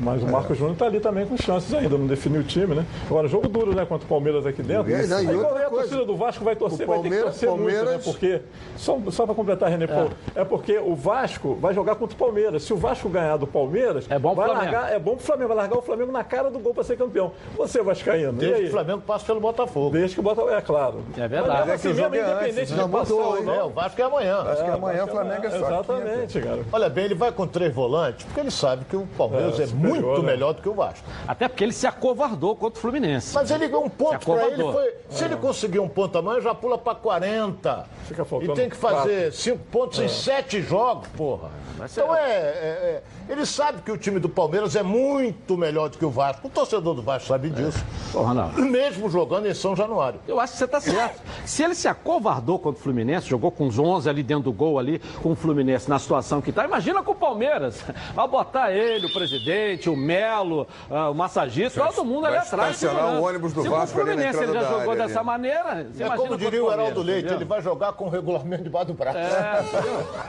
Mas o Marcos Júnior está ali também com chances ainda, não definiu o time, né? Agora, jogo duro, né? Contra o Palmeiras aqui dentro. É, não, e Aí, qual é a coisa, torcida do Vasco vai torcer, o vai ter que Palmeiras- torcer muito, né? Palmeiras- Porque, só, só para completar, René, Paulo, é porque o Vasco vai jogar contra o Palmeiras. Se o Vasco ganhar do Palmeiras, É bom pro vai Flamengo. largar, é bom pro Flamengo, vai largar o Flamengo na cara do gol para ser campeão. Você, Vascaíno, e Desde que aí? o Flamengo passa pelo Botafogo. Desde que bota. É claro. É verdade. Mas, É que o assim, mesmo, é antes, independente né? de Já passar ou não. É, o Vasco é amanhã. Acho que amanhã o Flamengo é só Exatamente, cara. Olha bem, ele vai com três volantes, porque ele sabe que o Palmeiras É, é, superior, muito né? melhor do que o Vasco. Até porque ele se acovardou contra o Fluminense. Mas ele um ponto para ele foi. Se ele conseguir um ponto amanhã, já pula para 40. Fica faltando E tem que fazer cinco pontos em sete jogos, porra. Então é, é- é- Ele sabe que o time do Palmeiras é muito melhor do que o Vasco. O torcedor do Vasco sabe disso. Ô, Ronaldo. Mesmo jogando em São Januário. Eu acho que você está certo. Se ele se acovardou contra o Fluminense, jogou com os 11 ali dentro do gol ali, com o Fluminense na situação que está, imagina com o Palmeiras. Vai botar ele, o presidente, o Melo, ah, o massagista, todo mundo ali atrás. estacionar o ônibus do Se Vasco o ali na Fluminense ele já jogou área dessa ali. maneira, você É como diria o Heraldo Leite, entendeu? ele vai jogar com o regulamento debaixo do braço.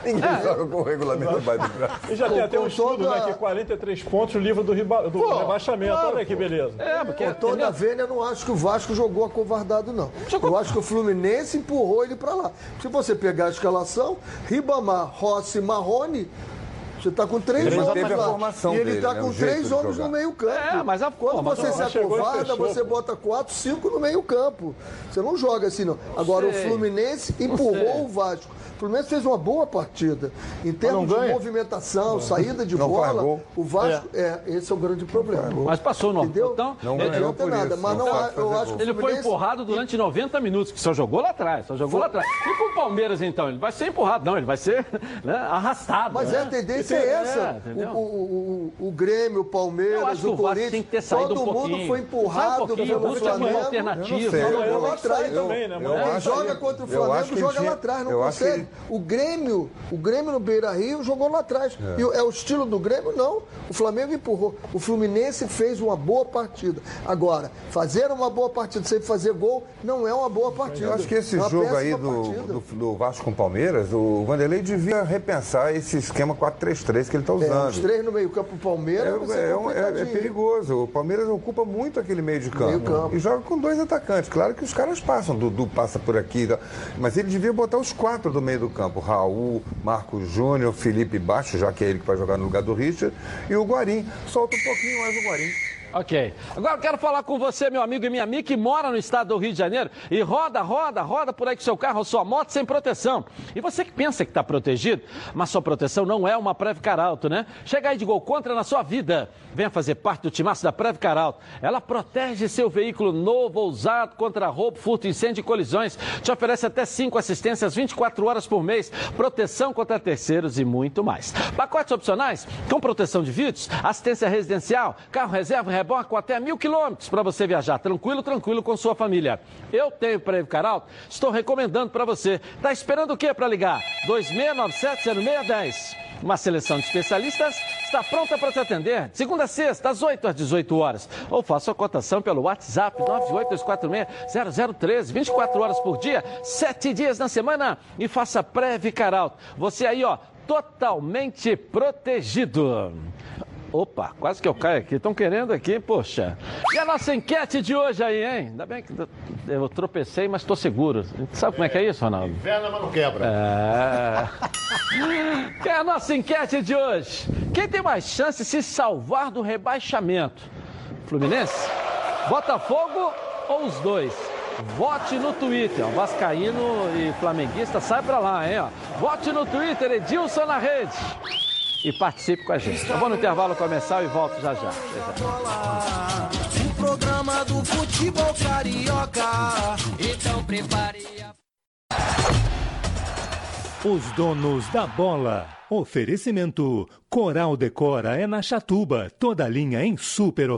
Ninguém joga com o regulamento debaixo do braço. E já tem até um estudo, toda- né? Que é 43 pontos no livro do, riba- do Pô, rebaixamento. claro, Olha que beleza. É, porque Com toda a vênia, eu não acho que o Vasco jogou acovardado, não. Eu acho que o Fluminense empurrou ele pra lá. Se você pegar a escalação, Ribamar, Rossi Marrone, você está com três Ele homens manteve a formação E ele está né, com o três homens no meio campo. É, mas a Quando forma, você se acovarda, você bota quatro, cinco no meio campo. Você não joga assim, não. Agora, o sei. Fluminense empurrou o Vasco. O Fluminense fez uma boa partida. Em termos de movimentação, saída de Não bola, o Vasco, é. esse é o grande problema. Mas passou no Entendeu? então, Não Não ganhou adianta por nada, isso, mas não não, eu acho que o Ele foi empurrado durante 90 minutos, que só jogou lá atrás, só jogou lá atrás. E com o Palmeiras, então? Ele vai ser empurrado, não, ele vai ser né, arrastado. Mas né? é, a tendência Tem- é essa. é, o, o, o, o Grêmio, o Eu Palmeiras, o Corinthians, todo um mundo foi um empurrado pouquinho, pelo busca uma Flamengo. alternativa. Eu não sei, Jogou eu- lá atrás. também, né, eu? Quem acho joga contra o eu Flamengo joga tinha- lá atrás, não eu consegue. ele- O Grêmio, o Grêmio no Beira Rio jogou lá atrás. E o- é o estilo do Grêmio? Não. O Flamengo empurrou. O Fluminense fez uma boa partida. Agora, fazer uma boa partida sem fazer gol não é uma boa partida. Eu acho que esse É jogo aí do, partida. do, do Vasco com o Palmeiras, o Vanderlei devia repensar esse esquema 4-3-3 que ele está É, os usando. três no meio-campo, o Palmeiras. É, é, é- é perigoso. O Palmeiras ocupa muito aquele meio de campo. Meio campo. E joga com dois atacantes. Claro que os caras passam, Dudu passa por aqui. tá? Mas ele devia botar os quatro do meio do campo: Raul, Marcos Júnior, Felipe Baixo, já que é ele que vai jogar no lugar do Richard, e o Guarim. Solta um pouquinho mais o Guarim. Ok. Agora eu quero falar com você, meu amigo e minha amiga, que mora no estado do Rio de Janeiro e roda, roda, roda por aí com seu carro ou sua moto sem proteção. E você que pensa que está protegido, mas sua proteção não é uma Previcar Alto, né? Chega aí de gol contra na sua vida. Venha fazer parte do timaço da Previcar Alto. Ela protege seu veículo novo ou usado contra roubo, furto, incêndio e colisões. Te oferece até cinco assistências 24 horas por mês, proteção contra terceiros e muito mais. Pacotes opcionais com proteção de vidros, assistência residencial, carro reserva reboque com até mil quilômetros para você viajar tranquilo, tranquilo com sua família. Eu tenho Previcar Alto, estou recomendando para você. Tá esperando o quê para ligar? 2697-0610. Uma seleção de especialistas está pronta para te atender. de Segunda a sexta, às 8 às 18 horas. Ou faça a cotação pelo WhatsApp 98246-0013, 24 horas por dia, 7 dias na semana. E faça pré-Vicar Alto. Você aí, ó, totalmente protegido. Opa, quase que eu caio aqui. Estão querendo aqui, poxa. E a nossa enquete de hoje aí, hein? Ainda bem que eu tropecei, mas estou seguro. Sabe como é que é isso, Ronaldo? Inverna, mas não quebra. É. É a nossa enquete de hoje? Quem tem mais chance de se salvar do rebaixamento? Fluminense? Botafogo ou os dois? Vote no Twitter, ó. Vascaíno e flamenguista, sai pra lá, hein? Ó. Vote no Twitter, Edilson na rede. E participe com a gente. Eu vou no intervalo comercial e volto já já. O programa do futebol carioca. Então prepare a Os donos da bola. Oferecimento. Coral Decora é na Chatuba. Toda linha em super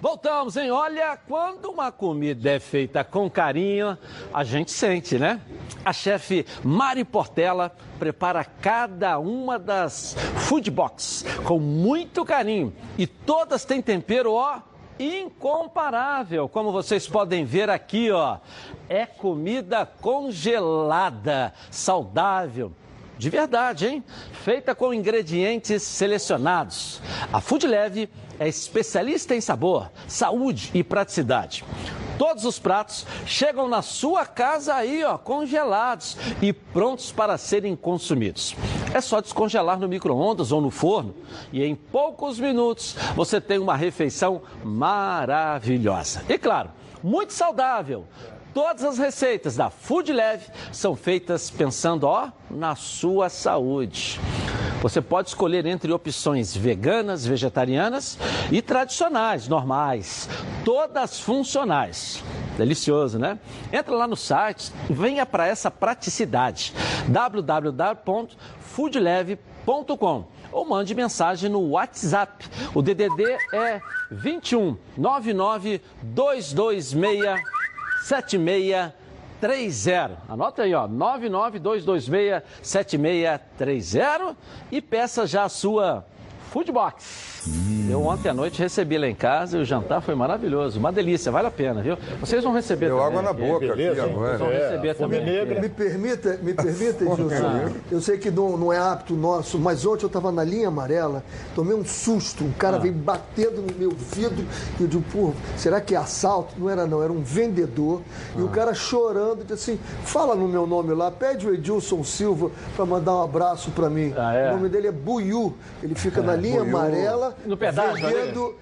Voltamos, hein? Olha, quando uma comida é feita com carinho, a gente sente, né? A chefe Mari Portela prepara cada uma das food box com muito carinho e todas têm tempero, ó, incomparável, como vocês podem ver aqui, ó. É comida congelada, saudável de verdade, hein? Feita com ingredientes selecionados. A Food Leve é especialista em sabor, saúde e praticidade. Todos os pratos chegam na sua casa aí, ó, congelados e prontos para serem consumidos. É só descongelar no micro-ondas ou no forno e em poucos minutos você tem uma refeição maravilhosa. E claro, muito saudável. Todas as receitas da Food Leve são feitas pensando, ó, na sua saúde. Você pode escolher entre opções veganas, vegetarianas e tradicionais, normais, todas funcionais. Delicioso, né? Entra lá no site venha para essa praticidade. www.foodleve.com ou mande mensagem no WhatsApp. O DDD é 21 99 226 7630. Anota aí, ó, 992267630 e peça já a sua Foodbox. Eu ontem à noite recebi lá em casa e o jantar foi maravilhoso. Uma delícia, vale a pena, viu? Vocês vão receber Deu também. água na boca aqui Beleza, hein? agora. Vocês vão É, receber fome também. negra. Me permita, me permita, Edilson. Eu sei que não, não é apto nosso, mas ontem eu estava na linha amarela, tomei um susto, um cara Ah. veio batendo no meu vidro e eu digo, pô, será que é assalto? Não era não, era um vendedor. E Ah. o cara chorando, disse assim, fala no meu nome lá, pede o Edilson Silva para mandar um abraço para mim. é? O nome dele é Buiu, ele fica É, na linha amarela, No pedágio ali? vendendo...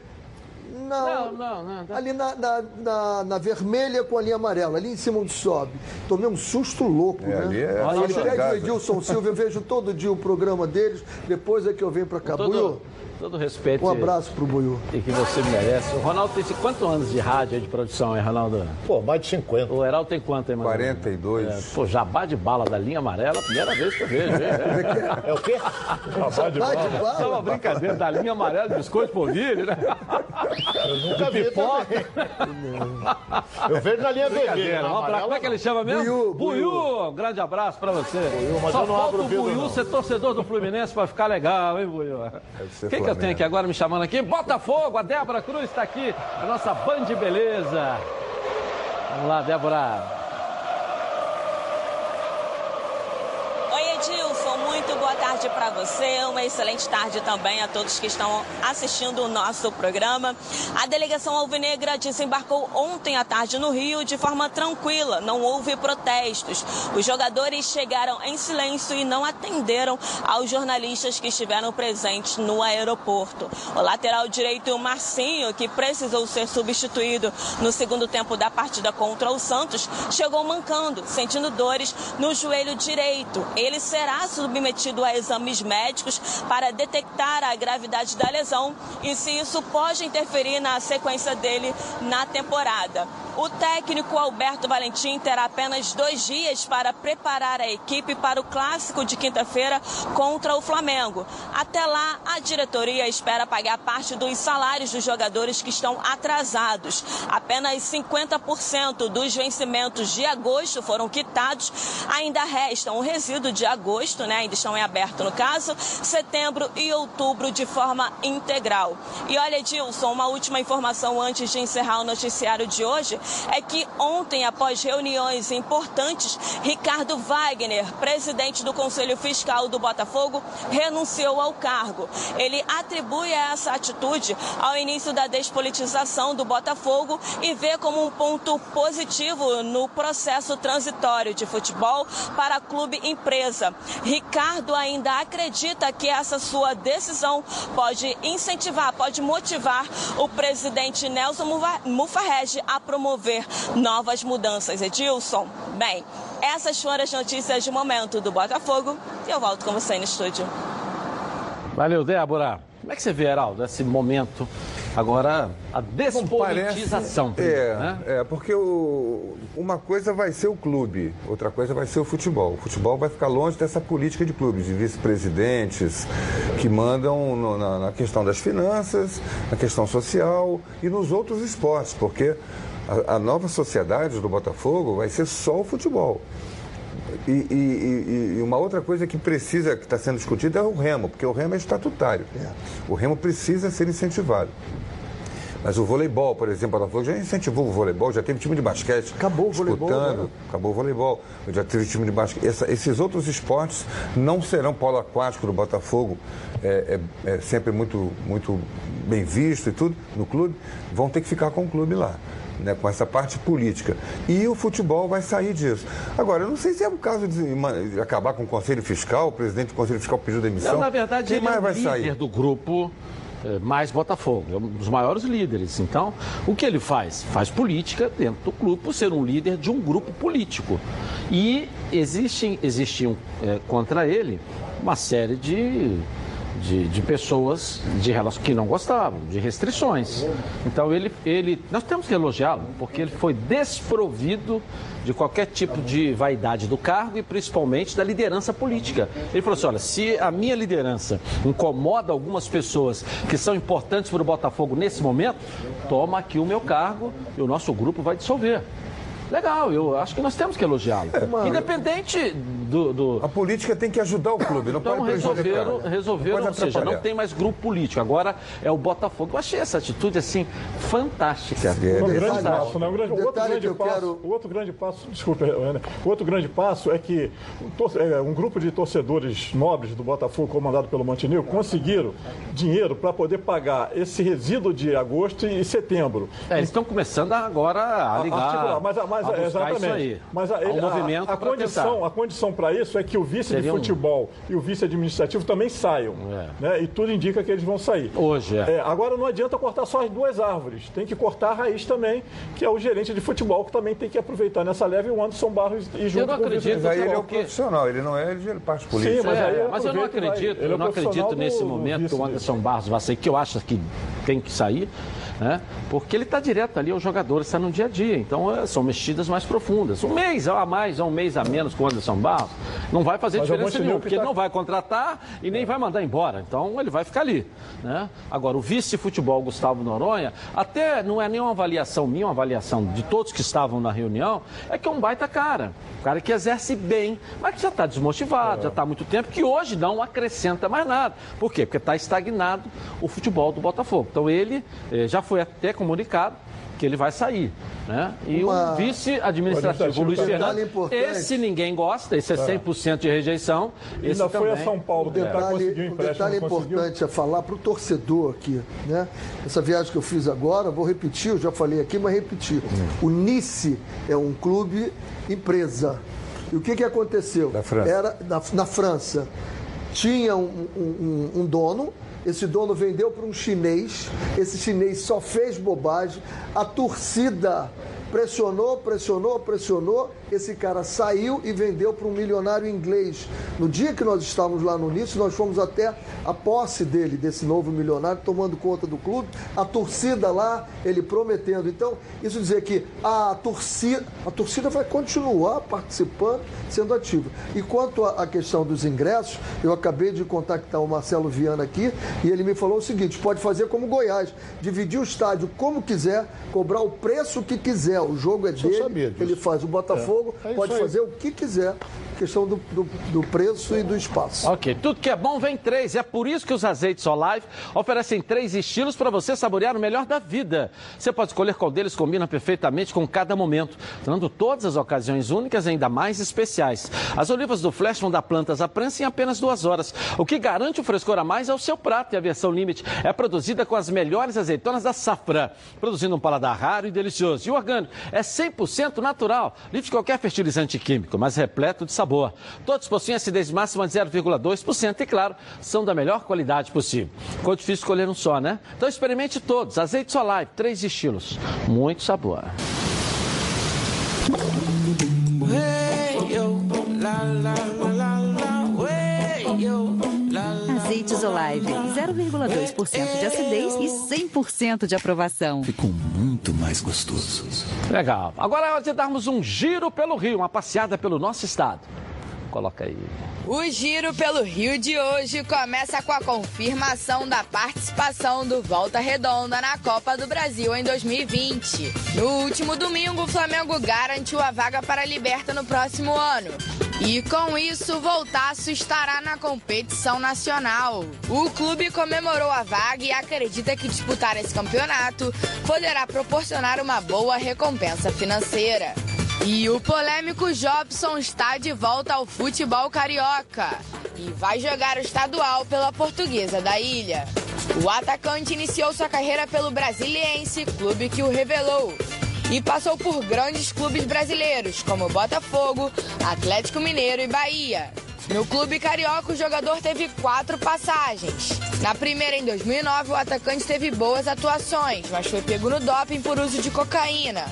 Não, não, não, ali na, na, na- na vermelha com a linha amarela, ali em cima onde sobe. Tomei um susto louco, É, né? ali é Aí ele o. Edilson Silva, eu vejo todo dia o programa deles, depois é que eu venho cá. Todo, Buiú, todo respeito. um abraço pro Buiú. E que você merece. O Ronaldo tem quantos anos de rádio aí de produção, hein, Ronaldo? Pô, mais de 50. O Heraldo tem quanto aí, mano? 42. pô, jabá de bala da linha amarela, primeira vez que eu vejo. hein? É o quê? Jabá de bala? Só uma brincadeira da linha amarela, biscoito polvilho, né? Eu nunca vi Pipoca. Eu vejo na linha vermelha. Um abraço. Como é que ele chama mesmo? Buiú, Buiú. Um grande abraço pra você. mas Só eu não falta abro o o não. ser torcedor do Fluminense pra ficar legal, hein, Buiú? ser Quem que eu Flamengo. tenho aqui agora me chamando aqui? Botafogo, a Débora Cruz está aqui, a nossa Band Beleza. Vamos lá, Débora. Boa tarde para você. Uma excelente tarde também a todos que estão assistindo o nosso programa. A delegação alvinegra desembarcou ontem à tarde no Rio de forma tranquila, não houve protestos. Os jogadores chegaram em silêncio e não atenderam aos jornalistas que estiveram presentes no aeroporto. O lateral direito Marcinho, que precisou ser substituído no segundo tempo da partida contra o Santos, chegou mancando, sentindo dores no joelho direito. Ele será submetido a exames médicos para detectar a gravidade da lesão e se isso pode interferir na sequência dele na temporada. O técnico Alberto Valentim terá apenas dois dias para preparar a equipe para o clássico de quinta-feira contra o Flamengo. Até lá, a diretoria espera pagar parte dos salários dos jogadores que estão atrasados. Apenas 50% dos vencimentos de agosto foram quitados. Ainda restam o resíduo de agosto, né? Ainda estão em aberto no caso, setembro e outubro de forma integral. E olha, Edilson, uma última informação antes de encerrar o noticiário de hoje é que ontem, após reuniões importantes, Ricardo Wagner, presidente do Conselho Fiscal do Botafogo, renunciou ao cargo. Ele atribui essa atitude ao início da despolitização do Botafogo e vê como um ponto positivo no processo transitório de futebol para clube empresa. Ainda acredita que essa sua decisão pode incentivar, pode motivar o presidente Nelson Mufa- Mufarrege a promover novas mudanças. Edilson, bem, essas foram as notícias de momento do Botafogo e eu volto com você no estúdio. Valeu, Débora. Como é que você vê, Heraldo, esse momento, agora, a despolitização? é, né? é, porque o- uma coisa vai ser o clube, outra coisa vai ser o futebol. O futebol vai ficar longe dessa política de clubes, de vice-presidentes que mandam no- na, na questão das finanças, na questão social e nos outros esportes, porque a, a nova sociedade do Botafogo vai ser só o futebol. E, e- e- uma outra coisa que precisa, que está sendo discutida é o remo, porque o remo é estatutário. O remo precisa ser incentivado. Mas o voleibol, por exemplo, o Botafogo já incentivou o voleibol, já teve time de basquete. Acabou o voleibol, né? Acabou o voleibol. Já teve time de basquete. Essa- esses outros esportes não serão polo aquático do Botafogo. É, é- é sempre muito, muito bem visto e tudo no clube. Vão ter que ficar com o clube lá. Né, com essa parte política. E o futebol vai sair disso. Agora, eu não sei se é o caso de, acabar com o Conselho Fiscal, o presidente do Conselho Fiscal pediu demissão. Não, na verdade, Quem ele mais é o vai líder sair? do grupo eh, mais Botafogo, é um dos maiores líderes. Então, o que ele faz? Faz política dentro do clube por ser um líder de um grupo político. E existem, existiam eh, contra ele uma série de, de, de pessoas de relação que não gostavam, de restrições. Então ele, ele, nós temos que elogiá-lo, porque ele foi desprovido de qualquer tipo de vaidade do cargo e principalmente da liderança política. Ele falou assim: olha, se a minha liderança incomoda algumas pessoas que são importantes para o Botafogo nesse momento, toma aqui o meu cargo e o nosso grupo vai dissolver. Legal, eu acho que nós temos que elogiá-lo. Independente do, do- A política tem que ajudar o clube, não Então pode resolveram, resolveram Não ou seja, não tem mais grupo político. Agora é o Botafogo. Eu achei essa atitude assim fantástica. Um grande passo, né? Um grande, o outro grande que passo, quero- o outro grande passo, desculpa, Ana, o outro grande passo é que um, é, um grupo de torcedores nobres do Botafogo, comandado pelo Montenegro, conseguiram dinheiro para poder pagar esse resíduo de agosto e setembro. É, eles estão começando agora a ligar, articular, mas, a- mas a buscar exatamente. isso aí. Mas a, um a- movimento a, pra condição, tentar. a condição para isso é que o vice Seria de um- futebol e o vice administrativo também saiam, né? E tudo indica que eles vão sair. Hoje, é. É, agora não adianta cortar só as duas árvores, tem que cortar a raiz também, que é o gerente de futebol que também tem que aproveitar nessa leve o Anderson Barros e junto não com o vice de acredito Mas aí ele é o profissional, ele não é ele é parte Sim, política. mas É, aí mas eu não acredito, é eu não acredito do- nesse do momento que vice o Anderson Barros vai sair, que eu acho que tem que sair, né? Porque ele está direto ali, o jogador está no dia a dia. Então é, são mexidas mais profundas. Um mês a mais ou um mês a menos com o Anderson Barros não vai fazer Mas é diferença nenhuma, que porque ele tá- não vai contratar e nem vai mandar embora. Então ele vai ficar ali. Né? Agora, o vice-futebol Gustavo Noronha, até não é nenhuma avaliação minha, uma avaliação de todos que estavam na reunião, é que é um baita cara. Um cara que exerce bem, mas que já está desmotivado, já está há muito tempo, que hoje não acrescenta mais nada. Por quê? Porque está estagnado o futebol do Botafogo. Então ele eh, já foi até comunicado que ele vai sair. Né? E Uma- o vice-administrativo, Luiz Um detalhe Fernando, esse ninguém gosta, esse é 100% de rejeição. Esse Ainda foi a. São Paulo Um tentar detalhe, conseguir um um empréstimo, detalhe não conseguiu. importante a falar para o torcedor aqui, né? Essa viagem que eu fiz agora, vou repetir, eu já falei aqui, mas repetir. O Nice é um clube empresa. E o que, que aconteceu? Da França. Era na, na França. Tinha um, um- um- um dono, esse dono vendeu para um chinês, esse chinês só fez bobagem, a torcida pressionou, pressionou, pressionou, esse cara saiu e vendeu para um milionário inglês. No dia que nós estávamos lá no Nice, nós fomos até a posse dele, desse novo milionário, tomando conta do clube, a torcida lá, ele prometendo. Então, isso dizer que a torcida, a torcida vai continuar participando, sendo ativa. E quanto à questão dos ingressos, eu acabei de contactar o Marcelo Viana aqui e ele me falou o seguinte: pode fazer como Goiás, dividir o estádio como quiser, cobrar o preço que quiser. O jogo é Eu sabia dele, ele faz. O Botafogo É, é pode aí. fazer o que quiser, questão do, do, do preço e do espaço. Ok, tudo que é bom vem três. É por isso que os azeites Olive oferecem três estilos para você saborear o melhor da vida. Você pode escolher qual deles combina perfeitamente com cada momento, tornando todas as ocasiões únicas ainda mais especiais. As olivas do Flash vão dar plantas à prensa em apenas duas horas. O que garante o frescor a mais é o seu prato e a versão Limite é produzida com as melhores azeitonas da safra, produzindo um paladar raro e delicioso. E o orgânico é 100% natural, livre de qualquer fertilizante químico, mas repleto de sabor. Todos possuem acidez máxima de 0,2% e, claro, são da melhor qualidade possível. Ficou difícil escolher um só, né? Então experimente todos. Azeite Solive, três estilos. Muito sabor. Azeites Olive, 0,2% de acidez e 100% de aprovação. Ficou muito mais gostoso. Legal. Agora é hora de darmos um giro pelo Rio, uma passeada pelo nosso estado. Coloca aí. O giro pelo Rio de hoje começa com a confirmação da participação do Volta Redonda na Copa do Brasil em 2020. No último domingo, o Flamengo garantiu a vaga para a Liberta no próximo ano. E com isso, Voltaço estará na competição nacional. O clube comemorou a vaga e acredita que disputar esse campeonato poderá proporcionar uma boa recompensa financeira. E o polêmico Jobson está de volta ao futebol carioca e vai jogar o estadual pela Portuguesa da Ilha. O atacante iniciou sua carreira pelo Brasiliense, clube que o revelou, e passou por grandes clubes brasileiros como Botafogo, Atlético Mineiro e Bahia. No clube carioca, o jogador teve quatro passagens. Na primeira, em 2009, o atacante teve boas atuações, mas foi pego no doping por uso de cocaína.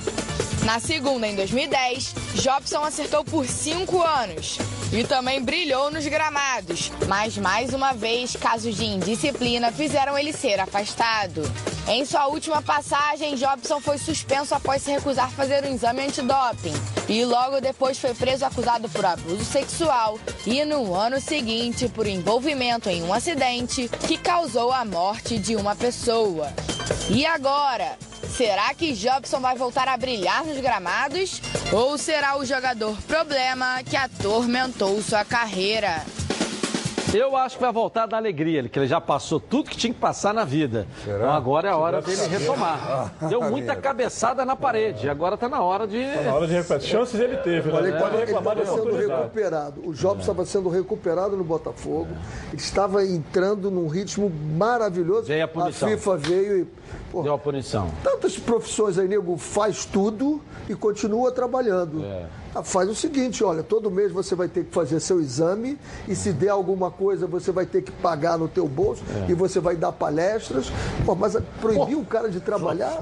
Na segunda, em 2010, Jobson acertou por cinco anos e também brilhou nos gramados, mas mais uma vez casos de indisciplina fizeram ele ser afastado. Em sua última passagem, Jobson foi suspenso após se recusar fazer um exame antidoping e logo depois foi preso acusado por abuso sexual e no ano seguinte por envolvimento em um acidente que causou a morte de uma pessoa. E agora? Será que Jobson vai voltar a brilhar nos gramados? Ou será o jogador problema que atormentou sua carreira? Eu acho que vai voltar da alegria, que ele já passou tudo que tinha que passar na vida. Então agora é a hora dele retomar. Deu muita cabeçada na parede, agora está na hora de. Tá na hora de recuperar. Chances ele teve, né? Ele pode ele reclamar de estava sendo recuperado. O Jobs estava sendo recuperado no Botafogo. Ele estava entrando num ritmo maravilhoso. Veio a punição. FIFA veio e. pô, Deu a punição. Tantas profissões aí, nego, faz tudo e continua trabalhando. É. Ah, Faz o seguinte, olha, todo mês você vai ter que fazer seu exame e se der alguma coisa você vai ter que pagar no teu bolso É. e você vai dar palestras. Pô, mas proibir um cara de trabalhar...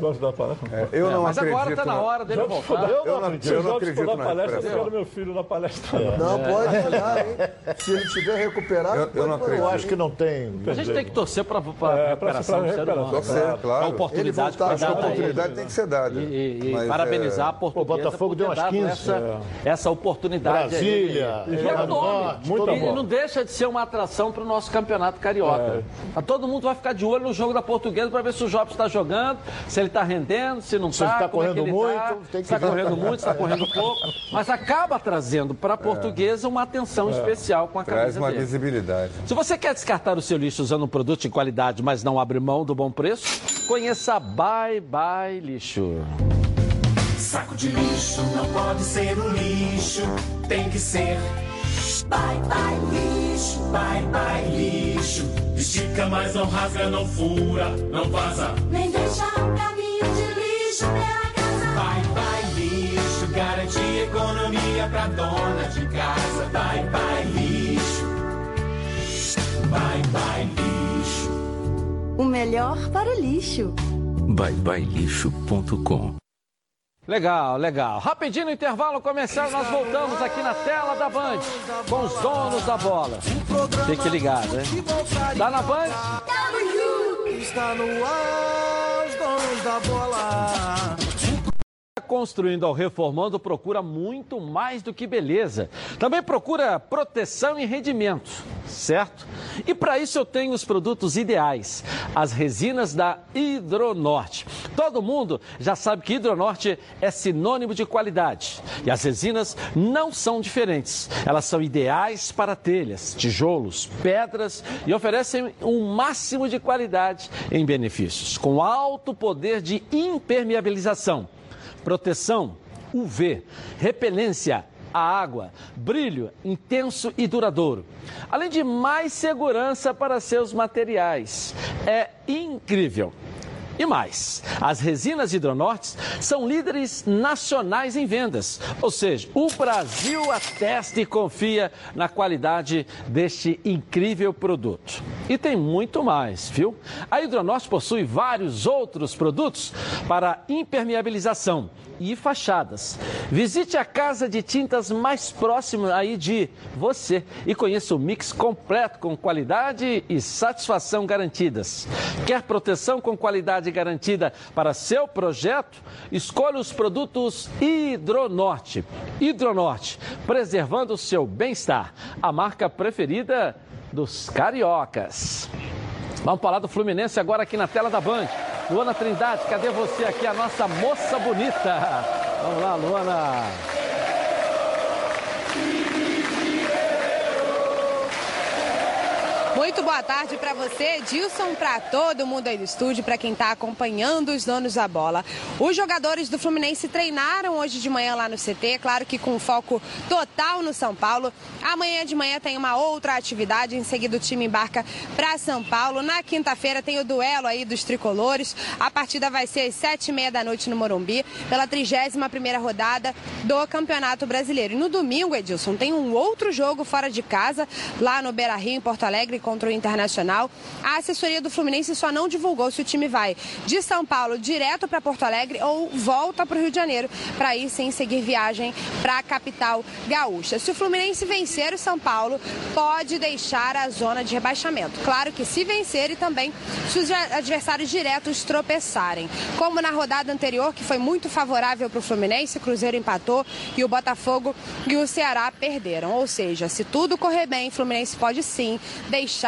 É, eu não mas acredito. agora tá na hora dele voltar. dar- Eu não- acredito. eu não acredito for dar na palestra, eu quero meu filho na palestra. Não, pode olhar, hein? Se ele estiver recuperado, Eu- eu pode não acredito. Eu acho que não tem. A gente tem que torcer para a É, recuperação pra- do ser humano. Torcer, claro. A oportunidade voltar, que Acho que a oportunidade tem que ser dada. E, e- e Mas, parabenizar é, a portuguesa o Botafogo deu umas dado 15, essa, essa oportunidade. Brasília, aí. E é nome. Norte, muita E não deixa de ser uma atração para o nosso campeonato carioca. Todo mundo vai ficar de olho no jogo da portuguesa para ver se o Jobs está jogando, se ele está rendendo, se não Se ele está, tá é correndo ele muito, tá, tem que se está correndo muito, se está correndo pouco. Mas acaba trazendo para a portuguesa uma atenção especial com a Traz camisa uma dele. visibilidade. Se você quer descartar o seu lixo usando um produto de qualidade, mas não abre mão do bom preço, conheça a Bye Bye Lixo. Saco de lixo não pode ser um lixo, tem que ser. Bye bye lixo, bye bye lixo. Estica, mas não rasga, não fura, não vaza. Nem deixa um caminho de lixo pela casa. Bye bye lixo, garante economia pra dona de casa. Bye bye lixo, bye bye lixo. O melhor para o lixo. byebyelixo.com Legal, legal. Rapidinho no intervalo comercial, nós voltamos aqui na tela da Band com os donos da bola. Fique ligado, hein? Tá na Band? Está no ar, os donos da bola. Construindo ou reformando procura muito mais do que beleza. Também procura proteção e rendimento, certo? E para isso eu tenho os produtos ideais, as resinas da Hidronorte. Todo mundo já sabe que Hidronorte é sinônimo de qualidade. E as resinas não são diferentes. Elas são ideais para telhas, tijolos, pedras e oferecem um máximo de qualidade em benefícios, com alto poder de impermeabilização proteção UV, repelência à água, brilho intenso e duradouro, além de mais segurança para seus materiais. É incrível. E mais, as resinas Hidronortes são líderes nacionais em vendas, ou seja, o Brasil atesta e confia na qualidade deste incrível produto. E tem muito mais, viu? A Hidronorte possui vários outros produtos para impermeabilização e fachadas. Visite a casa de tintas mais próxima aí de você e conheça o mix completo com qualidade e satisfação garantidas. Quer proteção com qualidade garantida para seu projeto? Escolha os produtos Hidronorte. Hidronorte, preservando o seu bem-estar. A marca preferida dos cariocas. Vamos falar do Fluminense agora aqui na tela da Band. Luana Trindade, cadê você aqui, a nossa moça bonita? Vamos lá, Luana. Muito boa tarde para você, Dilson, para todo mundo aí do estúdio, para quem está acompanhando os donos da bola. Os jogadores do Fluminense treinaram hoje de manhã lá no CT, claro que com foco total no São Paulo. Amanhã de manhã tem uma outra atividade, em seguida o time embarca para São Paulo. Na quinta-feira tem o duelo aí dos tricolores. A partida vai ser às sete e meia da noite no Morumbi, pela 31 primeira rodada do Campeonato Brasileiro. E no domingo, Edilson, tem um outro jogo fora de casa, lá no Beira Rio, em Porto Alegre, contra o Internacional. A assessoria do Fluminense só não divulgou se o time vai de São Paulo direto para Porto Alegre ou volta para o Rio de Janeiro, para aí sim seguir viagem para a capital gaúcha. Se o Fluminense vencer o São Paulo, pode deixar a zona de rebaixamento. Claro que se vencer e também se os adversários diretos tropeçarem. Como na rodada anterior, que foi muito favorável para o Fluminense, o Cruzeiro empatou e o Botafogo e o Ceará perderam. Ou seja, se tudo correr bem, o Fluminense pode sim deixar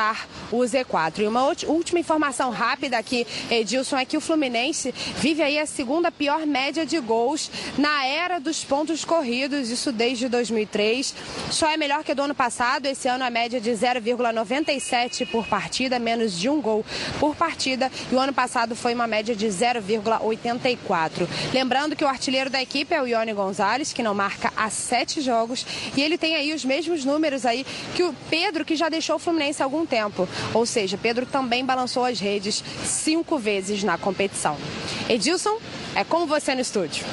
o Z4. E uma última informação rápida aqui, Edilson, é que o Fluminense vive aí a segunda pior média de gols na era dos pontos corridos, isso desde 2003. Só é melhor que do ano passado, esse ano a média de 0,97 por partida, menos de um gol por partida, e o ano passado foi uma média de 0,84. Lembrando que o artilheiro da equipe é o Ione Gonzalez, que não marca há sete jogos, e ele tem aí os mesmos números aí que o Pedro, que já deixou o Fluminense há tempo. Ou seja, Pedro também balançou as redes cinco vezes na competição. Edilson, é com você no estúdio.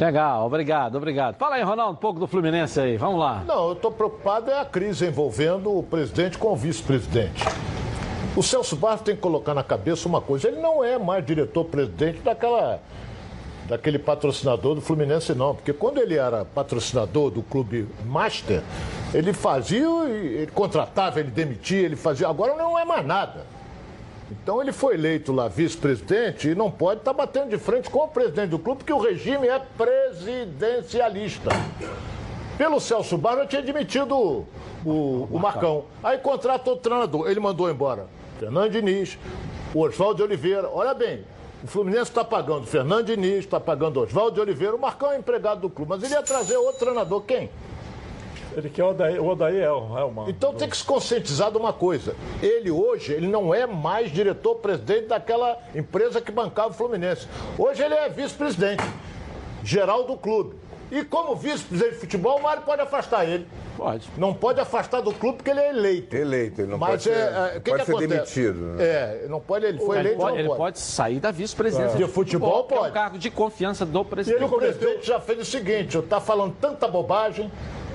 Legal, obrigado, obrigado. Fala aí, Ronaldo, um pouco do Fluminense aí, vamos lá. Não, eu estou preocupado é a crise envolvendo o presidente com o vice-presidente. O Celso Barros tem que colocar na cabeça uma coisa, ele não é mais diretor-presidente daquela daquele patrocinador do Fluminense não, porque quando ele era patrocinador do clube Master, ele fazia, ele contratava, ele demitia, ele fazia, agora não é mais nada. Então ele foi eleito lá vice-presidente e não pode estar batendo de frente com o presidente do clube, porque o regime é presidencialista. Pelo Celso Barros, eu tinha demitido o, o, o Marcão. Aí contratou o treinador, ele mandou embora Fernando Diniz, o Oswaldo de Oliveira. Olha bem, o Fluminense está pagando Fernando Diniz, está pagando Oswaldo Oliveira, o Marcão é empregado do clube, mas ele ia trazer outro treinador, quem? Ele quer o Odaí, o Odaí é o Helman. Então tem que se conscientizar de uma coisa. Ele hoje, ele não é mais diretor-presidente daquela empresa que bancava o Fluminense. Hoje ele é vice-presidente geral do clube. E como vice-presidente de futebol, o Mário pode afastar ele. Pode. Não pode afastar do clube porque ele é eleito. Eleito, ele não Mas pode ser, é, é, o que pode que ser demitido. né? É, não pode, ele foi ele eleito, pode, ele pode. pode sair da vice-presidência. É. De futebol, que É pode. um cargo de confiança do E presidente. ele, o presidente já fez o seguinte, está falando tanta bobagem,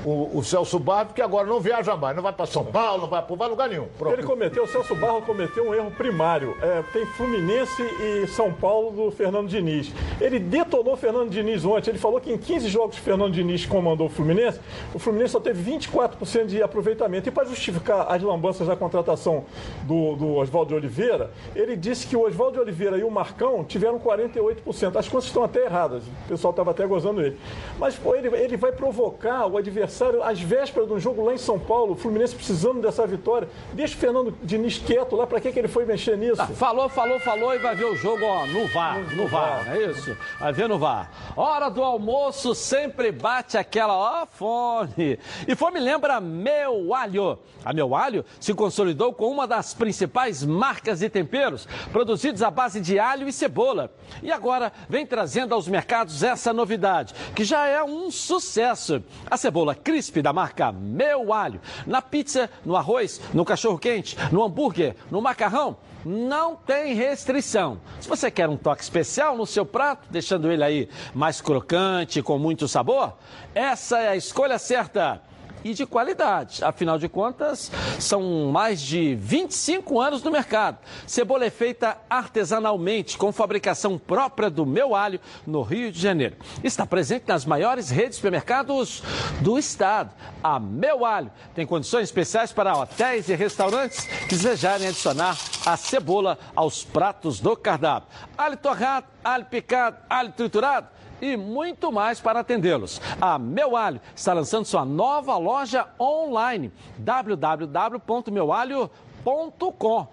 o, o Celso Barros, que agora não viaja mais, não vai para São Paulo, não vai para lugar nenhum. Pronto. Ele cometeu, o Celso Barro cometeu um erro primário. É, tem Fluminense e São Paulo do Fernando Diniz. Ele detonou Fernando Diniz ontem. Ele falou que em 15 jogos que Fernando Diniz comandou o Fluminense, o Fluminense só teve 24% de aproveitamento. E para justificar as lambanças da contratação do, do Oswaldo de Oliveira, ele disse que o Oswaldo de Oliveira e o Marcão tiveram 48%. As contas estão até erradas. O pessoal estava até gozando ele. Mas pô, ele, ele vai provocar o adversário às vésperas de um jogo lá em São Paulo, o Fluminense precisando dessa vitória. Deixa o Fernando Diniz quieto lá, para que, que ele foi mexer nisso? Tá, falou, falou, falou e vai ver o jogo ó, no VAR, no VAR, é isso? Vai ver no VAR. Hora do almoço sempre bate aquela ó fome. E fome lembra Meu Alho. A Meu Alho se consolidou com uma das principais marcas de temperos, produzidos à base de alho e cebola. E agora vem trazendo aos mercados essa novidade, que já é um sucesso. A cebola crisp da marca Meu Alho. Na pizza, no arroz, no cachorro-quente, no hambúrguer, no macarrão. Não tem restrição. Se você quer um toque especial no seu prato, deixando ele aí mais crocante, com muito sabor, essa é a escolha certa e de qualidade. Afinal de contas, são mais de 25 anos no mercado. Cebola é feita artesanalmente, com fabricação própria do Meu Alho, no Rio de Janeiro. Está presente nas maiores redes de supermercados do estado. A Meu Alho tem condições especiais para hotéis e restaurantes que desejarem adicionar a cebola aos pratos do cardápio. Alho torrado, alho picado, alho triturado e muito mais para atendê-los. A Meu Alho está lançando sua nova loja online, www.meualho.com.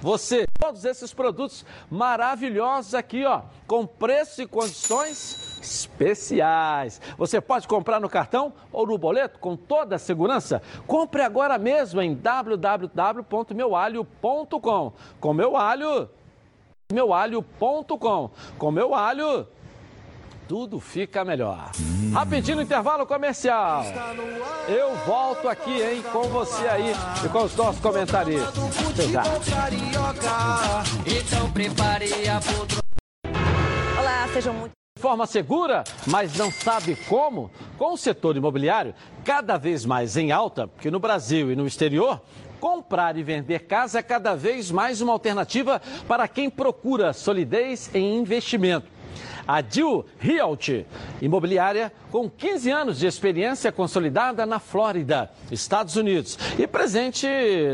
Você, todos esses produtos maravilhosos aqui, ó, com preço e condições especiais. Você pode comprar no cartão ou no boleto com toda a segurança. Compre agora mesmo em www.meualho.com. Com meu alho, meualho.com. Com meu alho, tudo fica melhor. Rapidinho intervalo comercial. Eu volto aqui, hein, com você aí e com os nossos comentaristas. Até já. Olá, sejam muito. De forma segura, mas não sabe como? Com o setor imobiliário cada vez mais em alta, porque no Brasil e no exterior, comprar e vender casa é cada vez mais uma alternativa para quem procura solidez em investimento. A Dil Realty, imobiliária com 15 anos de experiência consolidada na Flórida, Estados Unidos, e presente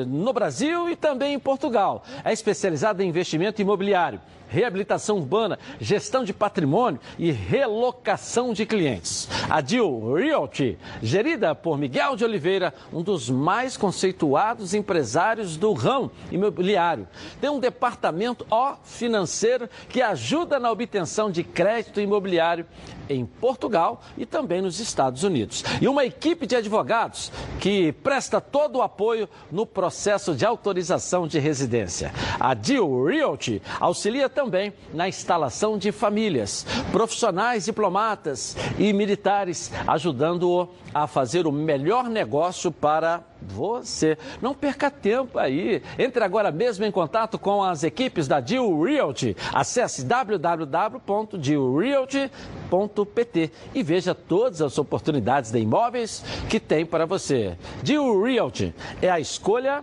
no Brasil e também em Portugal. É especializada em investimento imobiliário, reabilitação urbana, gestão de patrimônio e relocação de clientes. A Dil Realty, gerida por Miguel de Oliveira, um dos mais conceituados empresários do ramo imobiliário. Tem um departamento ó financeiro que ajuda na obtenção de crédito imobiliário em Portugal e também nos Estados Unidos. E uma equipe de advogados que presta todo o apoio no processo de autorização de residência. A Deal Realty auxilia também na instalação de famílias, profissionais diplomatas e militares, ajudando-o a fazer o melhor negócio para você. Não perca tempo aí. Entre agora mesmo em contato com as equipes da Deal Realty. Acesse www.dealrealty.pt e veja todas as oportunidades de imóveis que tem para você. Deal Realty é a escolha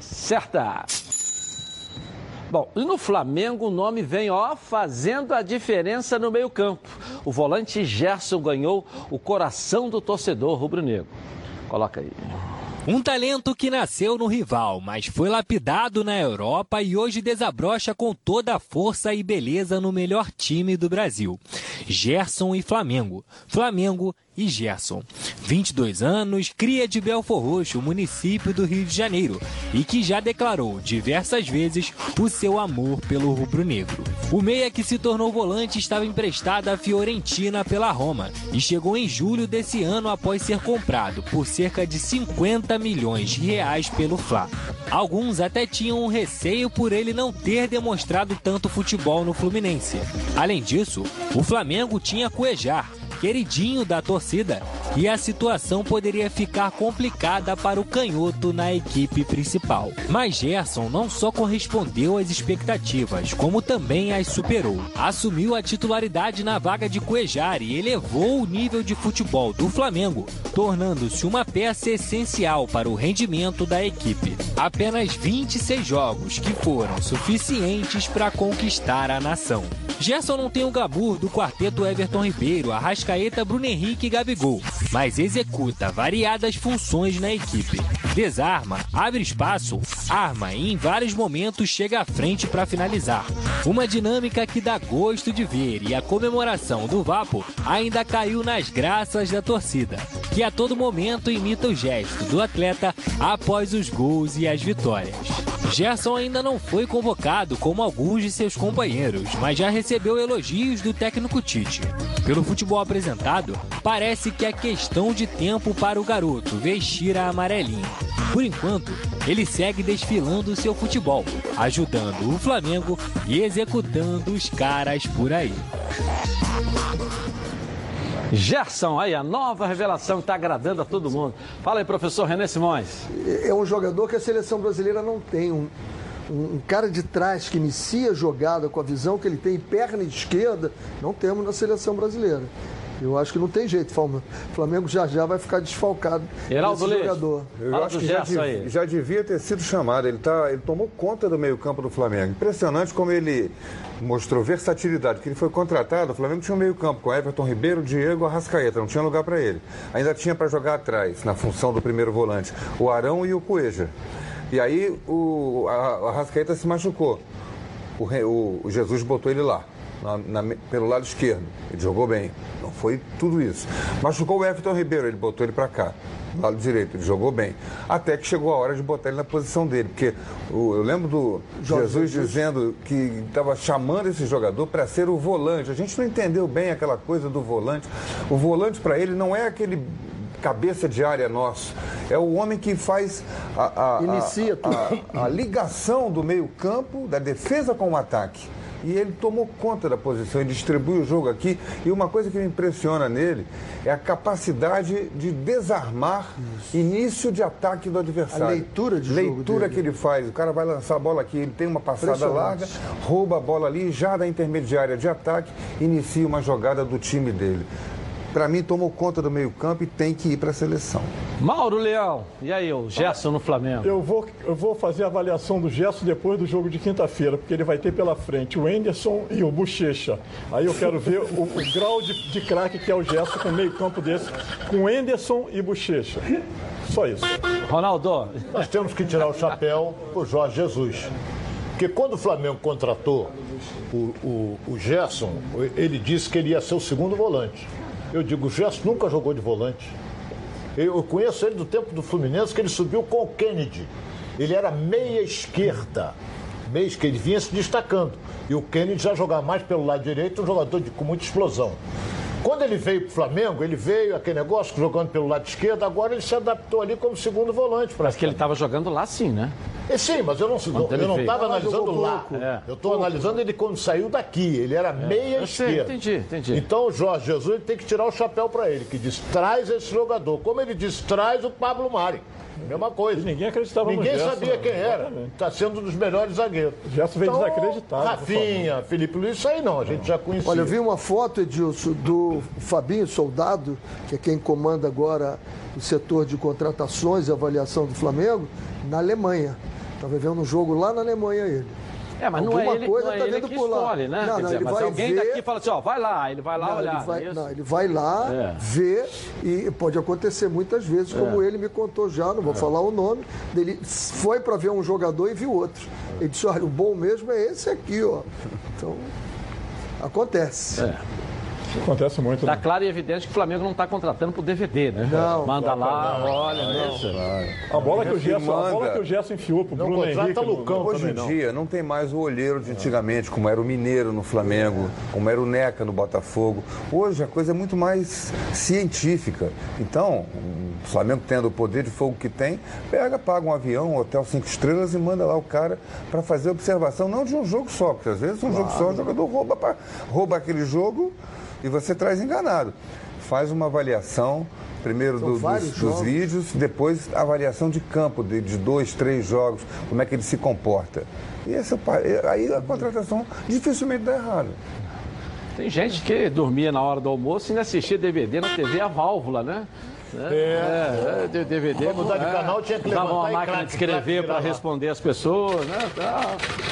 certa. Bom, e no Flamengo o nome vem, ó, fazendo a diferença no meio-campo. O volante Gerson ganhou o coração do torcedor rubro-negro. Coloca aí. Um talento que nasceu no rival, mas foi lapidado na Europa e hoje desabrocha com toda a força e beleza no melhor time do Brasil. Gerson e Flamengo. Flamengo e Gerson. 22 anos, cria de Belfor Roxo, município do Rio de Janeiro, e que já declarou diversas vezes o seu amor pelo rubro-negro. O meia que se tornou volante estava emprestado à Fiorentina pela Roma e chegou em julho desse ano após ser comprado por cerca de 50 milhões de reais pelo Fla. Alguns até tinham um receio por ele não ter demonstrado tanto futebol no Fluminense. Além disso, o Flamengo tinha Cuejar, queridinho da torcida, e a situação poderia ficar complicada para o canhoto na equipe principal. Mas Gerson não só correspondeu às expectativas, como também as superou. Assumiu a titularidade na vaga de Cuejar e elevou o nível de futebol do Flamengo, tornando-se uma peça essencial para o rendimento da equipe. Apenas 26 jogos que foram suficientes para conquistar a nação. Gerson não tem o glamour do quarteto Everton Ribeiro, Arrascaeta, Bruno Henrique e Gabigol, mas executa variadas funções na equipe. Desarma, abre espaço, arma e em vários momentos chega à frente para finalizar. Uma dinâmica que dá gosto de ver e a comemoração do Vapo ainda caiu nas graças da torcida, que a todo momento imita o gesto do atleta após os gols e as vitórias. Gerson ainda não foi convocado como alguns de seus companheiros, mas já recebeu elogios do técnico Tite. Pelo futebol apresentado, parece que é questão de tempo para o garoto vestir a amarelinha. Por enquanto, ele segue desfilando seu futebol, ajudando o Flamengo e executando os caras por aí. Gerson, aí a nova revelação que está agradando a todo mundo. Fala aí, professor René Simões. É um jogador que a seleção brasileira não tem. Um, um cara de trás que inicia a jogada com a visão que ele tem, perna esquerda, não temos na seleção brasileira. Eu acho que não tem jeito. O Flamengo já já vai ficar desfalcado Heraldo desse Leite. jogador. Eu Fala acho que já, dev- já devia ter sido chamado. Ele, tá, ele tomou conta do meio-campo do Flamengo. Impressionante como ele mostrou versatilidade. Que ele foi contratado, o Flamengo tinha um meio-campo com Everton Ribeiro, Diego Arrascaeta. Não tinha lugar para ele. Ainda tinha para jogar atrás, na função do primeiro volante, o Arão e o Cueja. E aí o, Arrascaeta se machucou. O, Re- o- o Jesus botou ele lá. Na- na- pelo lado esquerdo. Ele jogou bem. Não foi tudo isso. Machucou o Everton Ribeiro, ele botou ele para cá. do Lado direito, ele jogou bem. Até que chegou a hora de botar ele na posição dele. Porque o- eu lembro do Jesus dizendo que estava chamando esse jogador para ser o volante. A gente não entendeu bem aquela coisa do volante. O volante para ele não é aquele cabeça de área nosso. É o homem que faz a, a- a- a ligação do meio-campo, da defesa com o ataque. E ele tomou conta da posição e distribui o jogo aqui. E uma coisa que me impressiona nele é a capacidade de desarmar início de ataque do adversário. A leitura de jogo Leitura que ele faz. O cara vai lançar a bola aqui, ele tem uma passada larga, rouba a bola ali, já da intermediária de ataque, inicia uma jogada do time dele. Para mim, tomou conta do meio-campo e tem que ir para a seleção. Mauro Leão, e aí, o Gerson no Flamengo? Eu vou, eu vou fazer a avaliação do Gerson depois do jogo de quinta-feira, porque ele vai ter pela frente o Enderson e o Bochecha. Aí eu quero ver o, o grau de, de craque que é o Gerson com meio campo desse, com Enderson e Bochecha. Só isso. Ronaldo. Nós temos que tirar o chapéu pro Jorge Jesus. Porque quando o Flamengo contratou o, o, o Gerson, ele disse que ele ia ser o segundo volante. Eu digo, Gerson nunca jogou de volante. Eu conheço ele do tempo do Fluminense, que ele subiu com o Kennedy. Ele era meia esquerda. Meia esquerda, ele vinha se destacando. E o Kennedy já jogava mais pelo lado direito, um jogador de- com muita explosão. Quando ele veio para o Flamengo, ele veio aquele negócio jogando pelo lado esquerdo, agora ele se adaptou ali como segundo volante. Mas que ele estava jogando lá sim, né? É, sim, mas eu não estava analisando lá. É. Eu estou analisando ele quando saiu daqui. Ele era meia eu sei, esquerda. entendi, entendi. Então o Jorge Jesus ele tem que tirar o chapéu para ele, que diz: traz esse jogador. Como ele diz, traz o Pablo Mari. Mesma coisa. ninguém acreditava no Ninguém Gerson, sabia né? quem era. Está sendo um dos melhores zagueiros. Gerson veio então, desacreditado, Rafinha, Felipe Luiz, isso aí não, a gente já conhecia. Olha, eu vi uma foto, Edilson, do Fabinho Soldado, que é quem comanda agora o setor de contratações e avaliação do Flamengo, na Alemanha. Estava vendo um jogo lá na Alemanha ele. É, mas não é Alguma ele, coisa não é tá ele que por lá. escolhe, né? Não, não, dizer, ele mas alguém ver- daqui fala assim, ó, vai lá, ele vai lá Não, olhar. ele vai, é não, ele vai lá, É. ver e pode acontecer muitas vezes, como É. ele me contou já, não vou falar o nome, dele foi para ver um jogador e viu outro. Ele disse, olha, o bom mesmo é esse aqui, ó. Então, acontece. É. Acontece muito. Tá claro e evidente que o Flamengo não está contratando pro DVD, né? Não. Manda lá, Não, olha, não. isso. A bola que o Gerson, a bola que o Gerson enfiou pro Não Bruno Henrique. no- Lucão Hoje em dia não tem mais o olheiro de antigamente, como era o Mineiro no Flamengo, como era o Neca no Botafogo. Hoje a coisa é muito mais científica. Então, o Flamengo tendo o poder de fogo que tem, pega, paga um avião, um hotel cinco estrelas e manda lá o cara para fazer observação, não de um jogo só, porque às vezes um jogo só o jogador rouba, pra- rouba aquele jogo e você traz enganado. Faz uma avaliação. Primeiro do- dos, dos vídeos, depois avaliação de campo, de, de dois, três jogos, como é que ele se comporta. E essa, pa- aí a contratação dificilmente dá errado. Tem gente que dormia na hora do almoço e ainda assistia DVD na TV a válvula, né? É, é, de- DVD. Pra mudar de é, canal, tinha que levantar uma e máquina de escrever para responder as pessoas, né? Tá,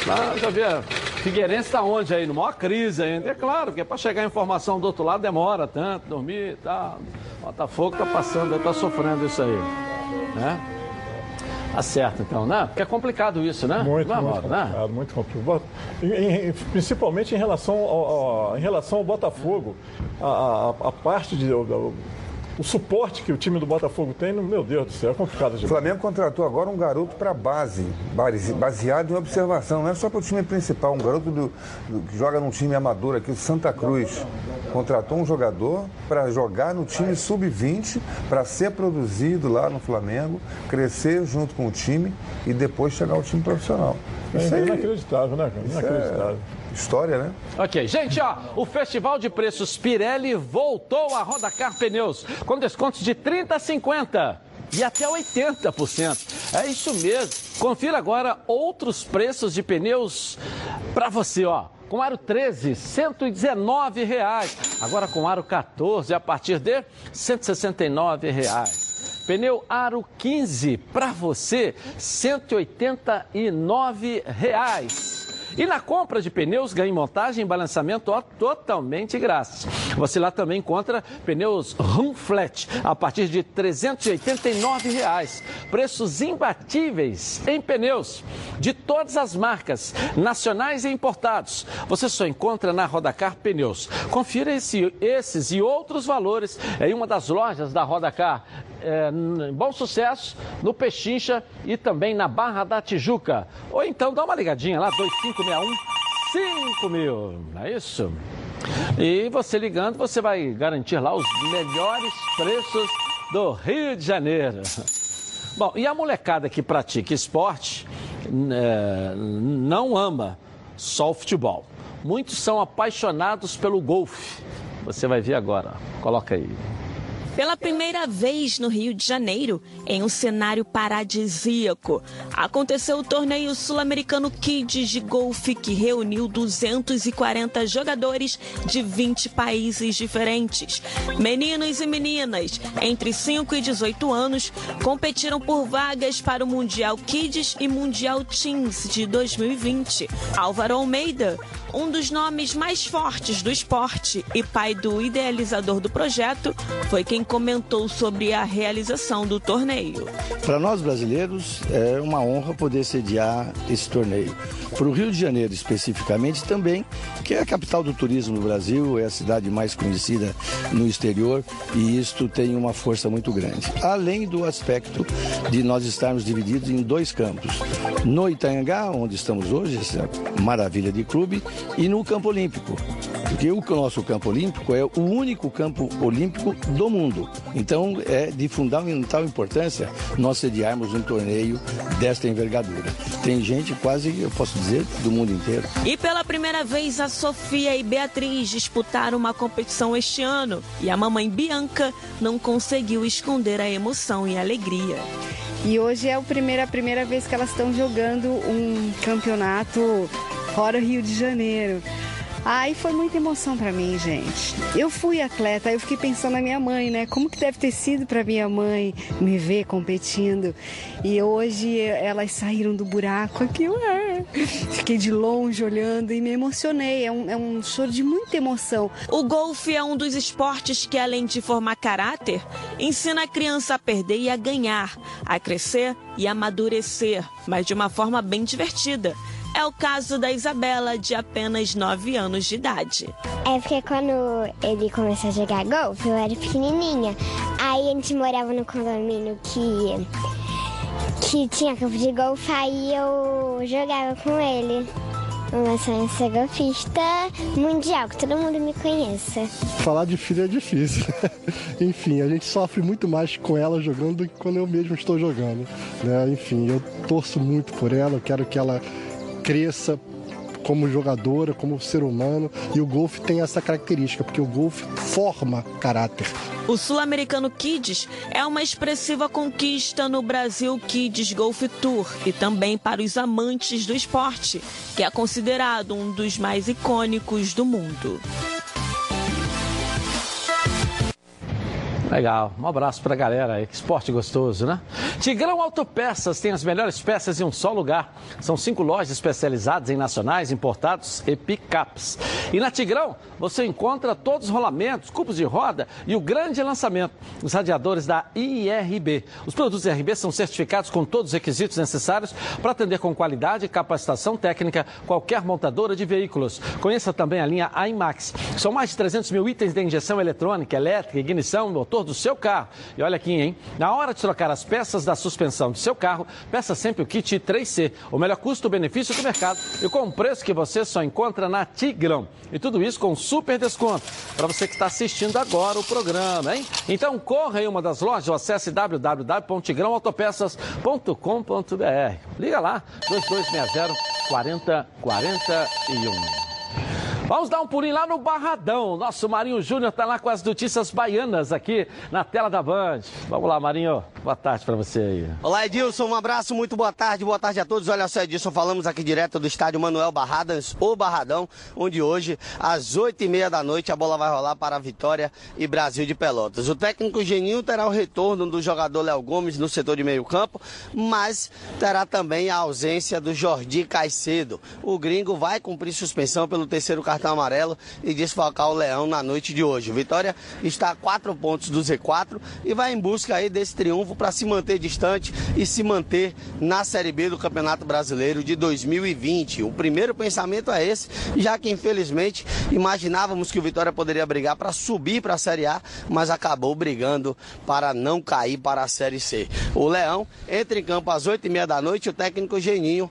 tá, já via. Figueirense está onde aí? Numa crise ainda. É claro, porque para chegar a informação do outro lado demora tanto, dormir e tal. Botafogo está passando, está sofrendo isso aí. Né? Tá certo, então, né? Porque é complicado isso, né? Muito, é, muito né? complicado, muito complicado. Em- em- principalmente em relação ao, ao- em relação ao Botafogo, a, a- a parte de. O, suporte que o time do Botafogo tem, meu Deus do céu, é complicado O Flamengo contratou agora um garoto para base, base- baseado em observação, não é só para o time principal, um garoto do- do- que joga num time amador aqui, o Santa Cruz. Contratou um jogador para jogar no time sub-20, para ser produzido lá no Flamengo, crescer junto com o time e depois chegar ao time profissional. Isso É inacreditável, né, cara? Inacreditável. é história, né? Ok, gente, ó, o Festival de Preços Pirelli voltou a Rodacar Pneus, com descontos de 30% a 50% e até 80%. É isso mesmo. Confira agora outros preços de pneus para você, ó. Com aro 13, 119 reais. Agora com aro 14, a partir de 169 reais. Pneu Aro 15 para você, 189 reais. E na compra de pneus, ganhe montagem e balançamento ó, totalmente grátis. Você lá também encontra pneus Rum Flat a partir de 389 reais. Preços imbatíveis em pneus de todas as marcas, nacionais e importados. Você só encontra na Rodacar Pneus. Confira esse- esses e outros valores em uma das lojas da Rodacar. É, Bom Sucesso, no Pechincha e também na Barra da Tijuca. Ou então dá uma ligadinha lá, 2561 5000. É isso? E você ligando, você vai garantir lá os melhores preços do Rio de Janeiro. Bom, e a molecada que pratica esporte é, não ama só o futebol. Muitos são apaixonados pelo golfe. Você vai ver agora. Coloca aí. Pela primeira vez no Rio de Janeiro, em um cenário paradisíaco, aconteceu o torneio sul-americano Kids de golfe que reuniu 240 jogadores de 20 países diferentes. Meninos e meninas entre 5 e 18 anos competiram por vagas para o Mundial Kids e Mundial Teens de 2020. Álvaro Almeida, um dos nomes mais fortes do esporte e pai do idealizador do projeto, foi quem comentou sobre a realização do torneio. Para nós brasileiros, é uma honra poder sediar esse torneio. Para o Rio de Janeiro, especificamente, também, que é a capital do turismo do Brasil, é a cidade mais conhecida no exterior e isto tem uma força muito grande. Além do aspecto de nós estarmos divididos em dois campos. No Itanhangá, onde estamos hoje, essa maravilha de clube, e no Campo Olímpico. Porque o nosso campo olímpico é o único campo olímpico do mundo. Então é de fundamental importância nós sediarmos um torneio desta envergadura. Tem gente quase, eu posso dizer, do mundo inteiro. E pela primeira vez, a Sofia e Beatriz disputaram uma competição este ano e a mamãe Bianca não conseguiu esconder a emoção e a alegria. E hoje é o primeiro- a primeira vez que elas estão jogando um campeonato fora o Rio de Janeiro. Aí foi muita emoção pra mim, gente. Eu fui atleta, eu fiquei pensando na minha mãe, né? Como que deve ter sido pra minha mãe me ver competindo. E hoje elas saíram do buraco aqui, ué. Fiquei de longe olhando e me emocionei. É um, é um choro de muita emoção. O golfe é um dos esportes que, além de formar caráter, ensina a criança a perder e a ganhar, a crescer e amadurecer, mas de uma forma bem divertida. É o caso da Isabela, de apenas 9 anos de idade. É porque quando ele começou a jogar golfe, eu era pequenininha. Aí a gente morava no condomínio que, que tinha campo de golfe, aí eu jogava com ele. Meu sonho ser golfista mundial, que todo mundo me conheça. Falar de filha é difícil. Enfim, a gente sofre muito mais com ela jogando do que quando eu mesmo estou jogando. né? Enfim, eu torço muito por ela, eu quero que ela cresça como jogadora, como ser humano. E o golfe tem essa característica, porque o golfe forma caráter. O sul-americano Kids é uma expressiva conquista no Brasil Kids Golf Tour e também para os amantes do esporte, que é considerado um dos mais icônicos do mundo. Legal, um abraço pra galera que esporte gostoso, né? Tigrão Autopeças tem as melhores peças em um só lugar. São cinco lojas especializadas em nacionais, importados e picapes. E na Tigrão você encontra todos os rolamentos, cubos de roda e o grande lançamento, os radiadores da IRB. Os produtos IRB são certificados com todos os requisitos necessários para atender com qualidade e capacitação técnica qualquer montadora de veículos. Conheça também a linha IMAX. São mais de 300 mil itens de injeção eletrônica, elétrica, ignição, motor do seu carro. E olha aqui, hein? Na hora de trocar as peças da suspensão do seu carro, peça sempre o kit 3C, o melhor custo-benefício do mercado e com um preço que você só encontra na Tigrão. E tudo isso com super desconto para você que está assistindo agora o programa, hein? Então corra em uma das lojas ou acesse www.tigrãoautopeças.com.br. Liga lá, 2260 4041. Vamos dar um pulinho lá no Barradão. Nosso Marinho Júnior está lá com as notícias baianas aqui na tela da Band. Vamos lá, Marinho. Boa tarde para você aí. Olá, Edilson. Um abraço, muito boa tarde. Boa tarde a todos. Olha só, Edilson, falamos aqui direto do estádio Manuel Barradas, o Barradão, onde hoje, às oito e meia da noite, a bola vai rolar para a Vitória e Brasil de Pelotas. O técnico Geninho terá o retorno do jogador Léo Gomes no setor de meio campo, mas terá também a ausência do Jordi Caicedo. O gringo vai cumprir suspensão pelo terceiro cartão amarelo e desfalcar o Leão na noite de hoje. Vitória está a quatro pontos do Z4 e vai em busca aí desse triunfo para se manter distante e se manter na Série B do Campeonato Brasileiro de 2020. O primeiro pensamento é esse, já que infelizmente imaginávamos que o Vitória poderia brigar para subir para a Série A, mas acabou brigando para não cair para a Série C. O Leão entra em campo às oito e meia da noite. O técnico Geninho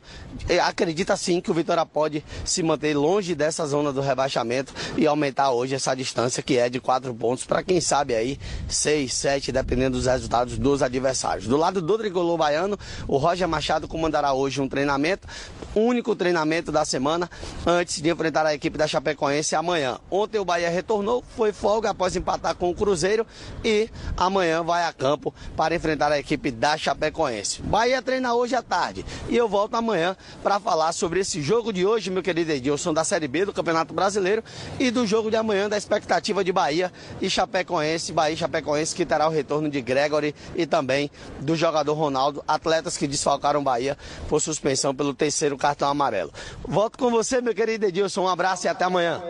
eh, acredita sim que o Vitória pode se manter longe dessa zona do rebaixamento e aumentar hoje essa distância que é de quatro pontos para quem sabe aí seis, sete, dependendo dos resultados dos adversários. Do lado do tricolor baiano, o Roger Machado comandará hoje um treinamento, único treinamento da semana antes de enfrentar a equipe da Chapecoense amanhã. Ontem o Bahia retornou, foi folga após empatar com o Cruzeiro e amanhã vai a campo para enfrentar a equipe da Chapecoense. Bahia treina hoje à tarde e eu volto amanhã para falar sobre esse jogo de hoje, meu querido Edilson, da Série B do Campeonato Brasileiro e do jogo de amanhã da expectativa de Bahia e Chapecoense, Bahia e Chapecoense que terá o retorno de Gregory e também do jogador Ronaldo, atletas que desfalcaram Bahia por suspensão pelo terceiro cartão amarelo. Volto com você, meu querido Edilson, um abraço e até amanhã.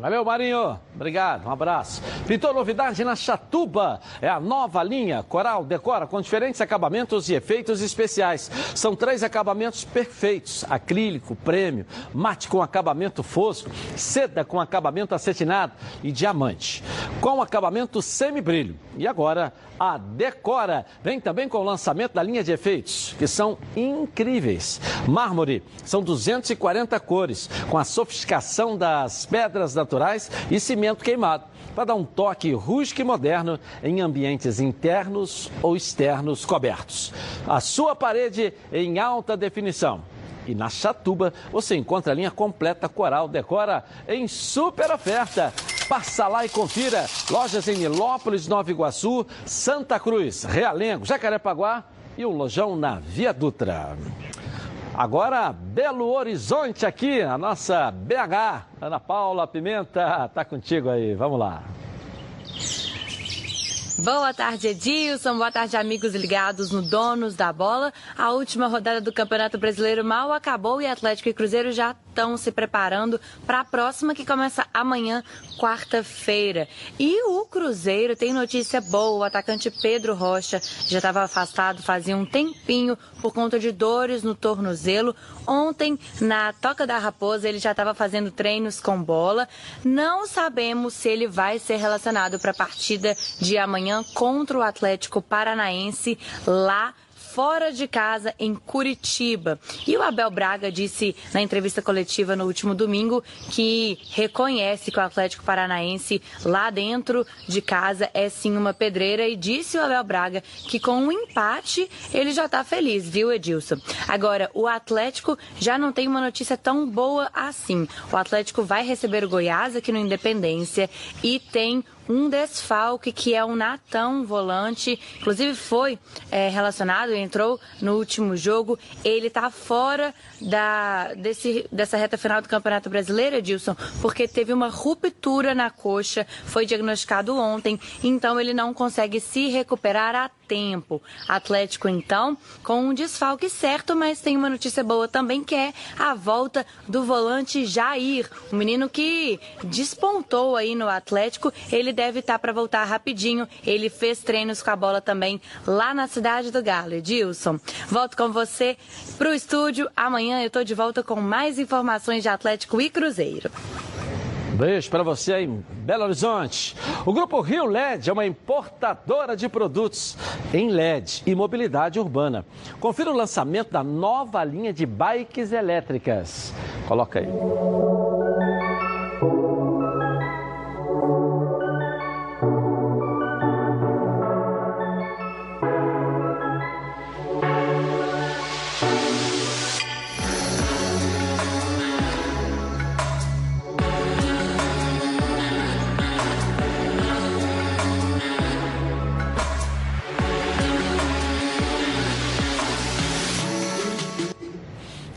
Valeu, Marinho. Obrigado, um abraço. Pintou novidade na Chatuba. É a nova linha Coral Decora com diferentes acabamentos e efeitos especiais. São três acabamentos perfeitos: acrílico, prêmio, mate com acabamento fosco, seda com acabamento acetinado e diamante. Com acabamento semibrilho. E agora a Decora vem também com o lançamento da linha de efeitos, que são incríveis. Mármore, são 240 cores, com a sofisticação das pedras naturais e cimento queimado, para dar um toque rústico e moderno em ambientes internos ou externos cobertos. A sua parede em alta definição. E na Chatuba você encontra a linha completa Coral Decora em super oferta. Passa lá e confira. Lojas em Nilópolis, Nova Iguaçu, Santa Cruz, Realengo, Jacarepaguá e o lojão na Via Dutra. Agora, Belo Horizonte aqui, a nossa BH. Ana Paula Pimenta, tá contigo aí. Vamos lá. Boa tarde, Edilson. Boa tarde, amigos ligados no Donos da Bola. A última rodada do Campeonato Brasileiro mal acabou e Atlético e Cruzeiro já estão se preparando para a próxima que começa amanhã, quarta-feira. E o Cruzeiro tem notícia boa. O atacante Pedro Rocha já estava afastado fazia um tempinho por conta de dores no tornozelo. Ontem, na Toca da Raposa, ele já estava fazendo treinos com bola. Não sabemos se ele vai ser relacionado para a partida de amanhã contra o Atlético Paranaense lá fora de casa em Curitiba. E o Abel Braga disse na entrevista coletiva no último domingo que reconhece que o Atlético Paranaense lá dentro de casa é sim uma pedreira e disse o Abel Braga que com um empate ele já está feliz, viu, Edilson? Agora, o Atlético já não tem uma notícia tão boa assim. O Atlético vai receber o Goiás aqui no Independência e tem um desfalque que é o Natão, volante, inclusive foi é, relacionado, entrou no último jogo. Ele está fora da, desse, dessa reta final do Campeonato Brasileiro, Edilson, porque teve uma ruptura na coxa, foi diagnosticado ontem, então ele não consegue se recuperar a tempo. Atlético, então, com um desfalque certo, mas tem uma notícia boa também, que é a volta do volante Jair, um menino que despontou aí no Atlético. Ele deve estar para voltar rapidinho. Ele fez treinos com a bola também lá na cidade do Galo. Edilson, volto com você para o estúdio. Amanhã eu estou de volta com mais informações de Atlético e Cruzeiro. Beijo para você aí em Belo Horizonte. O Grupo Rio LED é uma importadora de produtos em LED e mobilidade urbana. Confira o lançamento da nova linha de bikes elétricas. Coloca aí.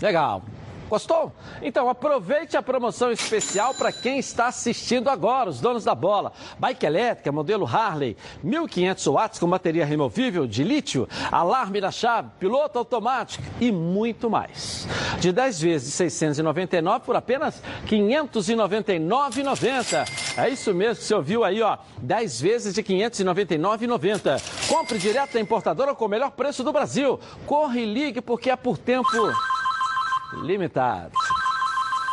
Legal. Gostou? Então aproveite a promoção especial para quem está assistindo agora, os donos da bola. Bike elétrica, modelo Harley, 1500 watts com bateria removível de lítio, alarme na chave, piloto automático e muito mais. De 10 vezes de 699 por apenas 599,90. É isso mesmo que você ouviu aí, ó. 10 vezes de 599,90. Compre direto da importadora com o melhor preço do Brasil. Corre e ligue porque é por tempo limitado.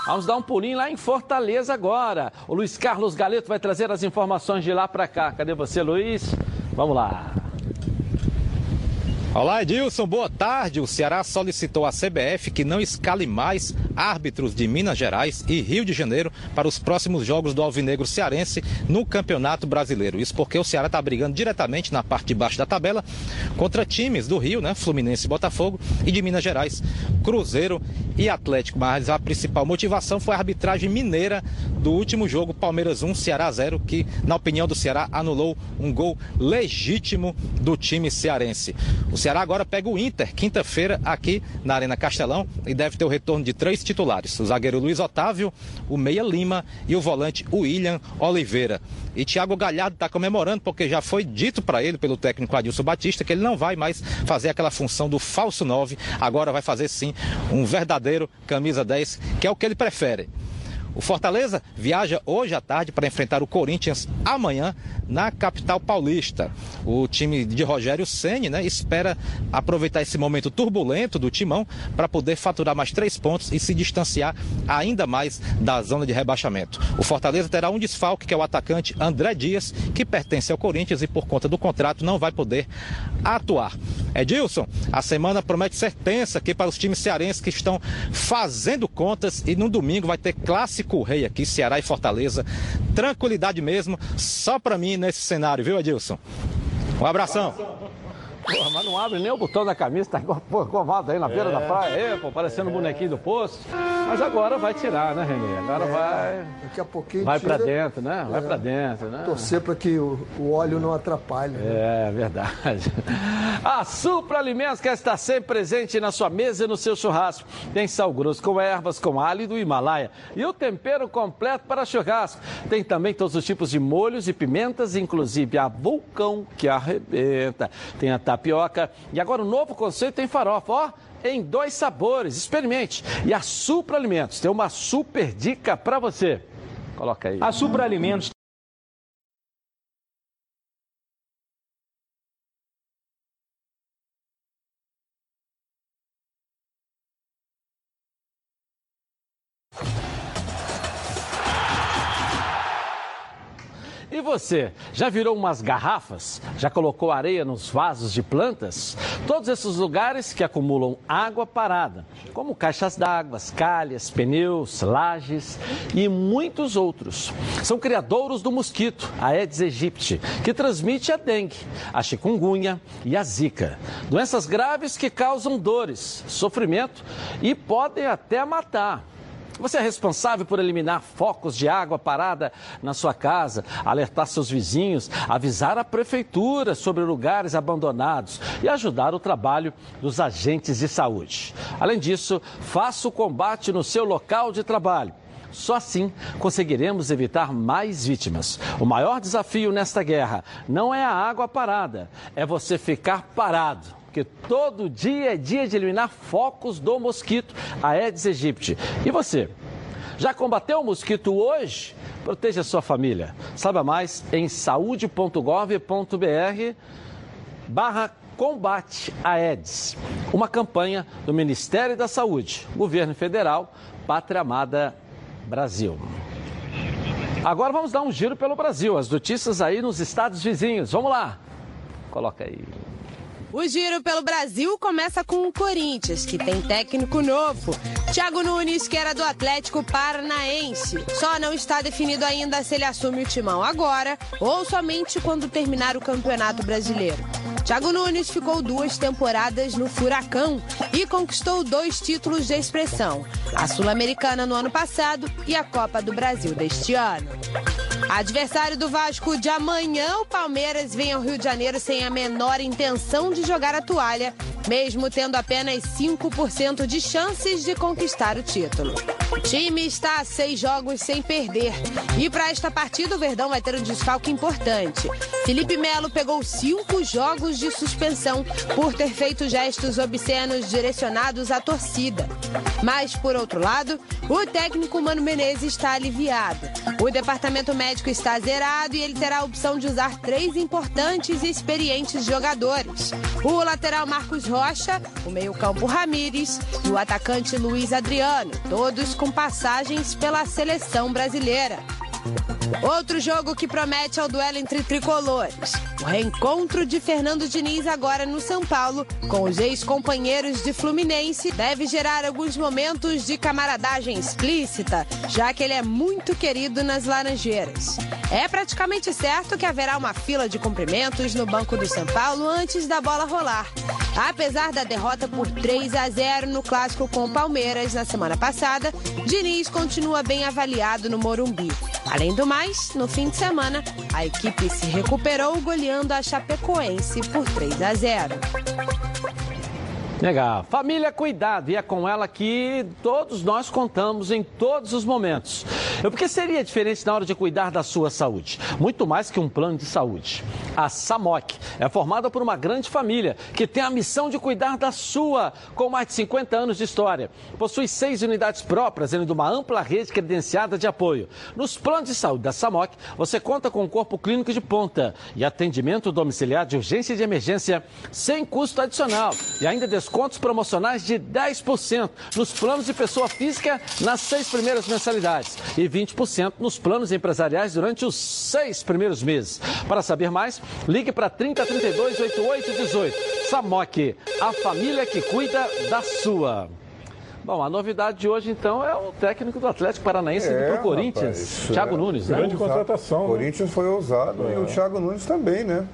Vamos dar um pulinho lá em Fortaleza agora. O Luiz Carlos Galeto vai trazer as informações de lá para cá. Cadê você, Luiz? Vamos lá. Olá, Edilson, boa tarde. O Ceará solicitou à CBF que não escale mais árbitros de Minas Gerais e Rio de Janeiro para os próximos jogos do Alvinegro Cearense no Campeonato Brasileiro. Isso porque o Ceará está brigando diretamente na parte de baixo da tabela contra times do Rio, né? Fluminense e Botafogo, e de Minas Gerais, Cruzeiro e Atlético. Mas a principal motivação foi a arbitragem mineira do último jogo, Palmeiras 1, Ceará 0, que, na opinião do Ceará, anulou um gol legítimo do time cearense. O Ceará agora pega o Inter, quinta-feira, aqui na Arena Castelão, e deve ter o retorno de três titulares: o zagueiro Luiz Otávio, o Meia Lima e o volante William Oliveira. E Thiago Galhardo está comemorando porque já foi dito para ele, pelo técnico Adilson Batista, que ele não vai mais fazer aquela função do falso 9, agora vai fazer sim um verdadeiro camisa 10, que é o que ele prefere. O Fortaleza viaja hoje à tarde para enfrentar o Corinthians amanhã na capital paulista. O time de Rogério Ceni, né, espera aproveitar esse momento turbulento do timão para poder faturar mais três pontos e se distanciar ainda mais da zona de rebaixamento. O Fortaleza terá um desfalque que é o atacante André Dias, que pertence ao Corinthians e por conta do contrato não vai poder atuar. Edilson, a semana promete ser tensa aqui para os times cearenses que estão fazendo contas e no domingo vai ter clássico rei aqui, Ceará e Fortaleza. Tranquilidade mesmo, só para mim nesse cenário, viu, Edilson? Um abração. Porra, mas não abre nem o botão da camisa, tá igual covado aí na beira É. da praia, aí, pô, parecendo um bonequinho do poço. Mas agora vai tirar, né, Renê? Agora É, vai. Daqui a pouquinho Vai pra tira. dentro, né? Vai É. pra dentro, né? Torcer para que o, o óleo não atrapalhe. né? É verdade. A Supra Alimentos quer estar sempre presente na sua mesa e no seu churrasco. Tem sal grosso com ervas, com alho do Himalaia. E o tempero completo para churrasco. Tem também todos os tipos de molhos e pimentas, inclusive a vulcão que arrebenta. Tem a tapioca. E agora o novo conceito tem farofa, ó. Em dois sabores, experimente. E a Supra Alimentos tem uma super dica para você. Coloca aí. A Supra Alimentos E você, já virou umas garrafas? Já colocou areia nos vasos de plantas? Todos esses lugares que acumulam água parada, como caixas d'água, calhas, pneus, lajes e muitos outros. São criadouros do mosquito, Aedes aegypti, que transmite a dengue, a chikungunya e a zika. Doenças graves que causam dores, sofrimento e podem até matar. Você é responsável por eliminar focos de água parada na sua casa, alertar seus vizinhos, avisar a prefeitura sobre lugares abandonados e ajudar o trabalho dos agentes de saúde. Além disso, faça o combate no seu local de trabalho. Só assim conseguiremos evitar mais vítimas. O maior desafio nesta guerra não é a água parada, é você ficar parado porque todo dia é dia de eliminar focos do mosquito Aedes aegypti. E você? Já combateu o mosquito hoje? Proteja sua família. Saiba mais em saúde.gov.br barra combate Aedes. Uma campanha do Ministério da Saúde, Governo Federal, Pátria Amada Brasil. Agora vamos dar um giro pelo Brasil. As notícias aí nos estados vizinhos. Vamos lá. Coloca aí. O giro pelo Brasil começa com o Corinthians, que tem técnico novo. Thiago Nunes, que era do Atlético Paranaense. Só não está definido ainda se ele assume o timão agora ou somente quando terminar o Campeonato Brasileiro. Thiago Nunes ficou duas temporadas no Furacão e conquistou dois títulos de expressão: a Sul-Americana no ano passado e a Copa do Brasil deste ano. Adversário do Vasco de amanhã, o Palmeiras vem ao Rio de Janeiro sem a menor intenção de jogar a toalha mesmo tendo apenas 5% de chances de conquistar o título. O time está a seis jogos sem perder. E para esta partida, o Verdão vai ter um desfalque importante. Felipe Melo pegou cinco jogos de suspensão por ter feito gestos obscenos direcionados à torcida. Mas, por outro lado, o técnico Mano Menezes está aliviado. O departamento médico está zerado e ele terá a opção de usar três importantes e experientes jogadores: o lateral Marcos Rocha, o meio-campo Ramires e o atacante Luiz Adriano, todos com passagens pela seleção brasileira. Outro jogo que promete é o duelo entre tricolores. O reencontro de Fernando Diniz agora no São Paulo com os ex-companheiros de Fluminense deve gerar alguns momentos de camaradagem explícita, já que ele é muito querido nas Laranjeiras. É praticamente certo que haverá uma fila de cumprimentos no banco do São Paulo antes da bola rolar. Apesar da derrota por 3 a 0 no clássico com o Palmeiras na semana passada, Diniz continua bem avaliado no Morumbi. Além do mais, no fim de semana, a equipe se recuperou goleando a Chapecoense por 3 a 0. Legal. Família, cuidado. E é com ela que todos nós contamos em todos os momentos. O que seria diferente na hora de cuidar da sua saúde? Muito mais que um plano de saúde. A SAMOC é formada por uma grande família que tem a missão de cuidar da sua, com mais de 50 anos de história. Possui seis unidades próprias, além de uma ampla rede credenciada de apoio. Nos planos de saúde da SAMOC, você conta com um corpo clínico de ponta e atendimento domiciliar de urgência e de emergência sem custo adicional. E ainda descontos promocionais de 10% nos planos de pessoa física nas seis primeiras mensalidades e 20% nos planos empresariais durante os seis primeiros meses. Para saber mais, ligue para 3032 8818. Samok, a família que cuida da sua. Bom, a novidade de hoje, então, é o técnico do Atlético Paranaense indo para o Corinthians, rapaz, Thiago é. Nunes, né? Grande contratação. O Corinthians foi ousado e o Thiago Nunes também, né?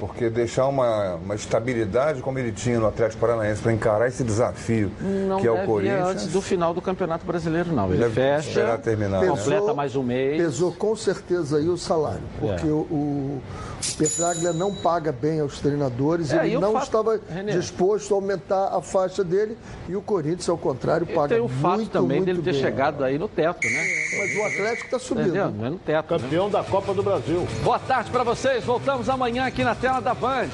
Porque deixar uma, uma estabilidade como ele tinha no Atlético Paranaense para encarar esse desafio Não que é o Corinthians. antes do final do Campeonato Brasileiro, não. Ele Deve fecha, terminar, né? completa mais um mês. Pesou com certeza aí o salário, porque É. o, o Petraglia não paga bem aos treinadores, É, ele não fato- estava Renê. disposto a aumentar a faixa dele e o Corinthians, ao contrário, E paga tem o fato muito, também muito dele ter bem. chegado aí no teto, né? Mas o Atlético está subindo. Entendeu? É no teto. Campeão da Copa do Brasil. Boa tarde para vocês. Voltamos amanhã aqui na tela da Band.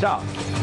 Tchau.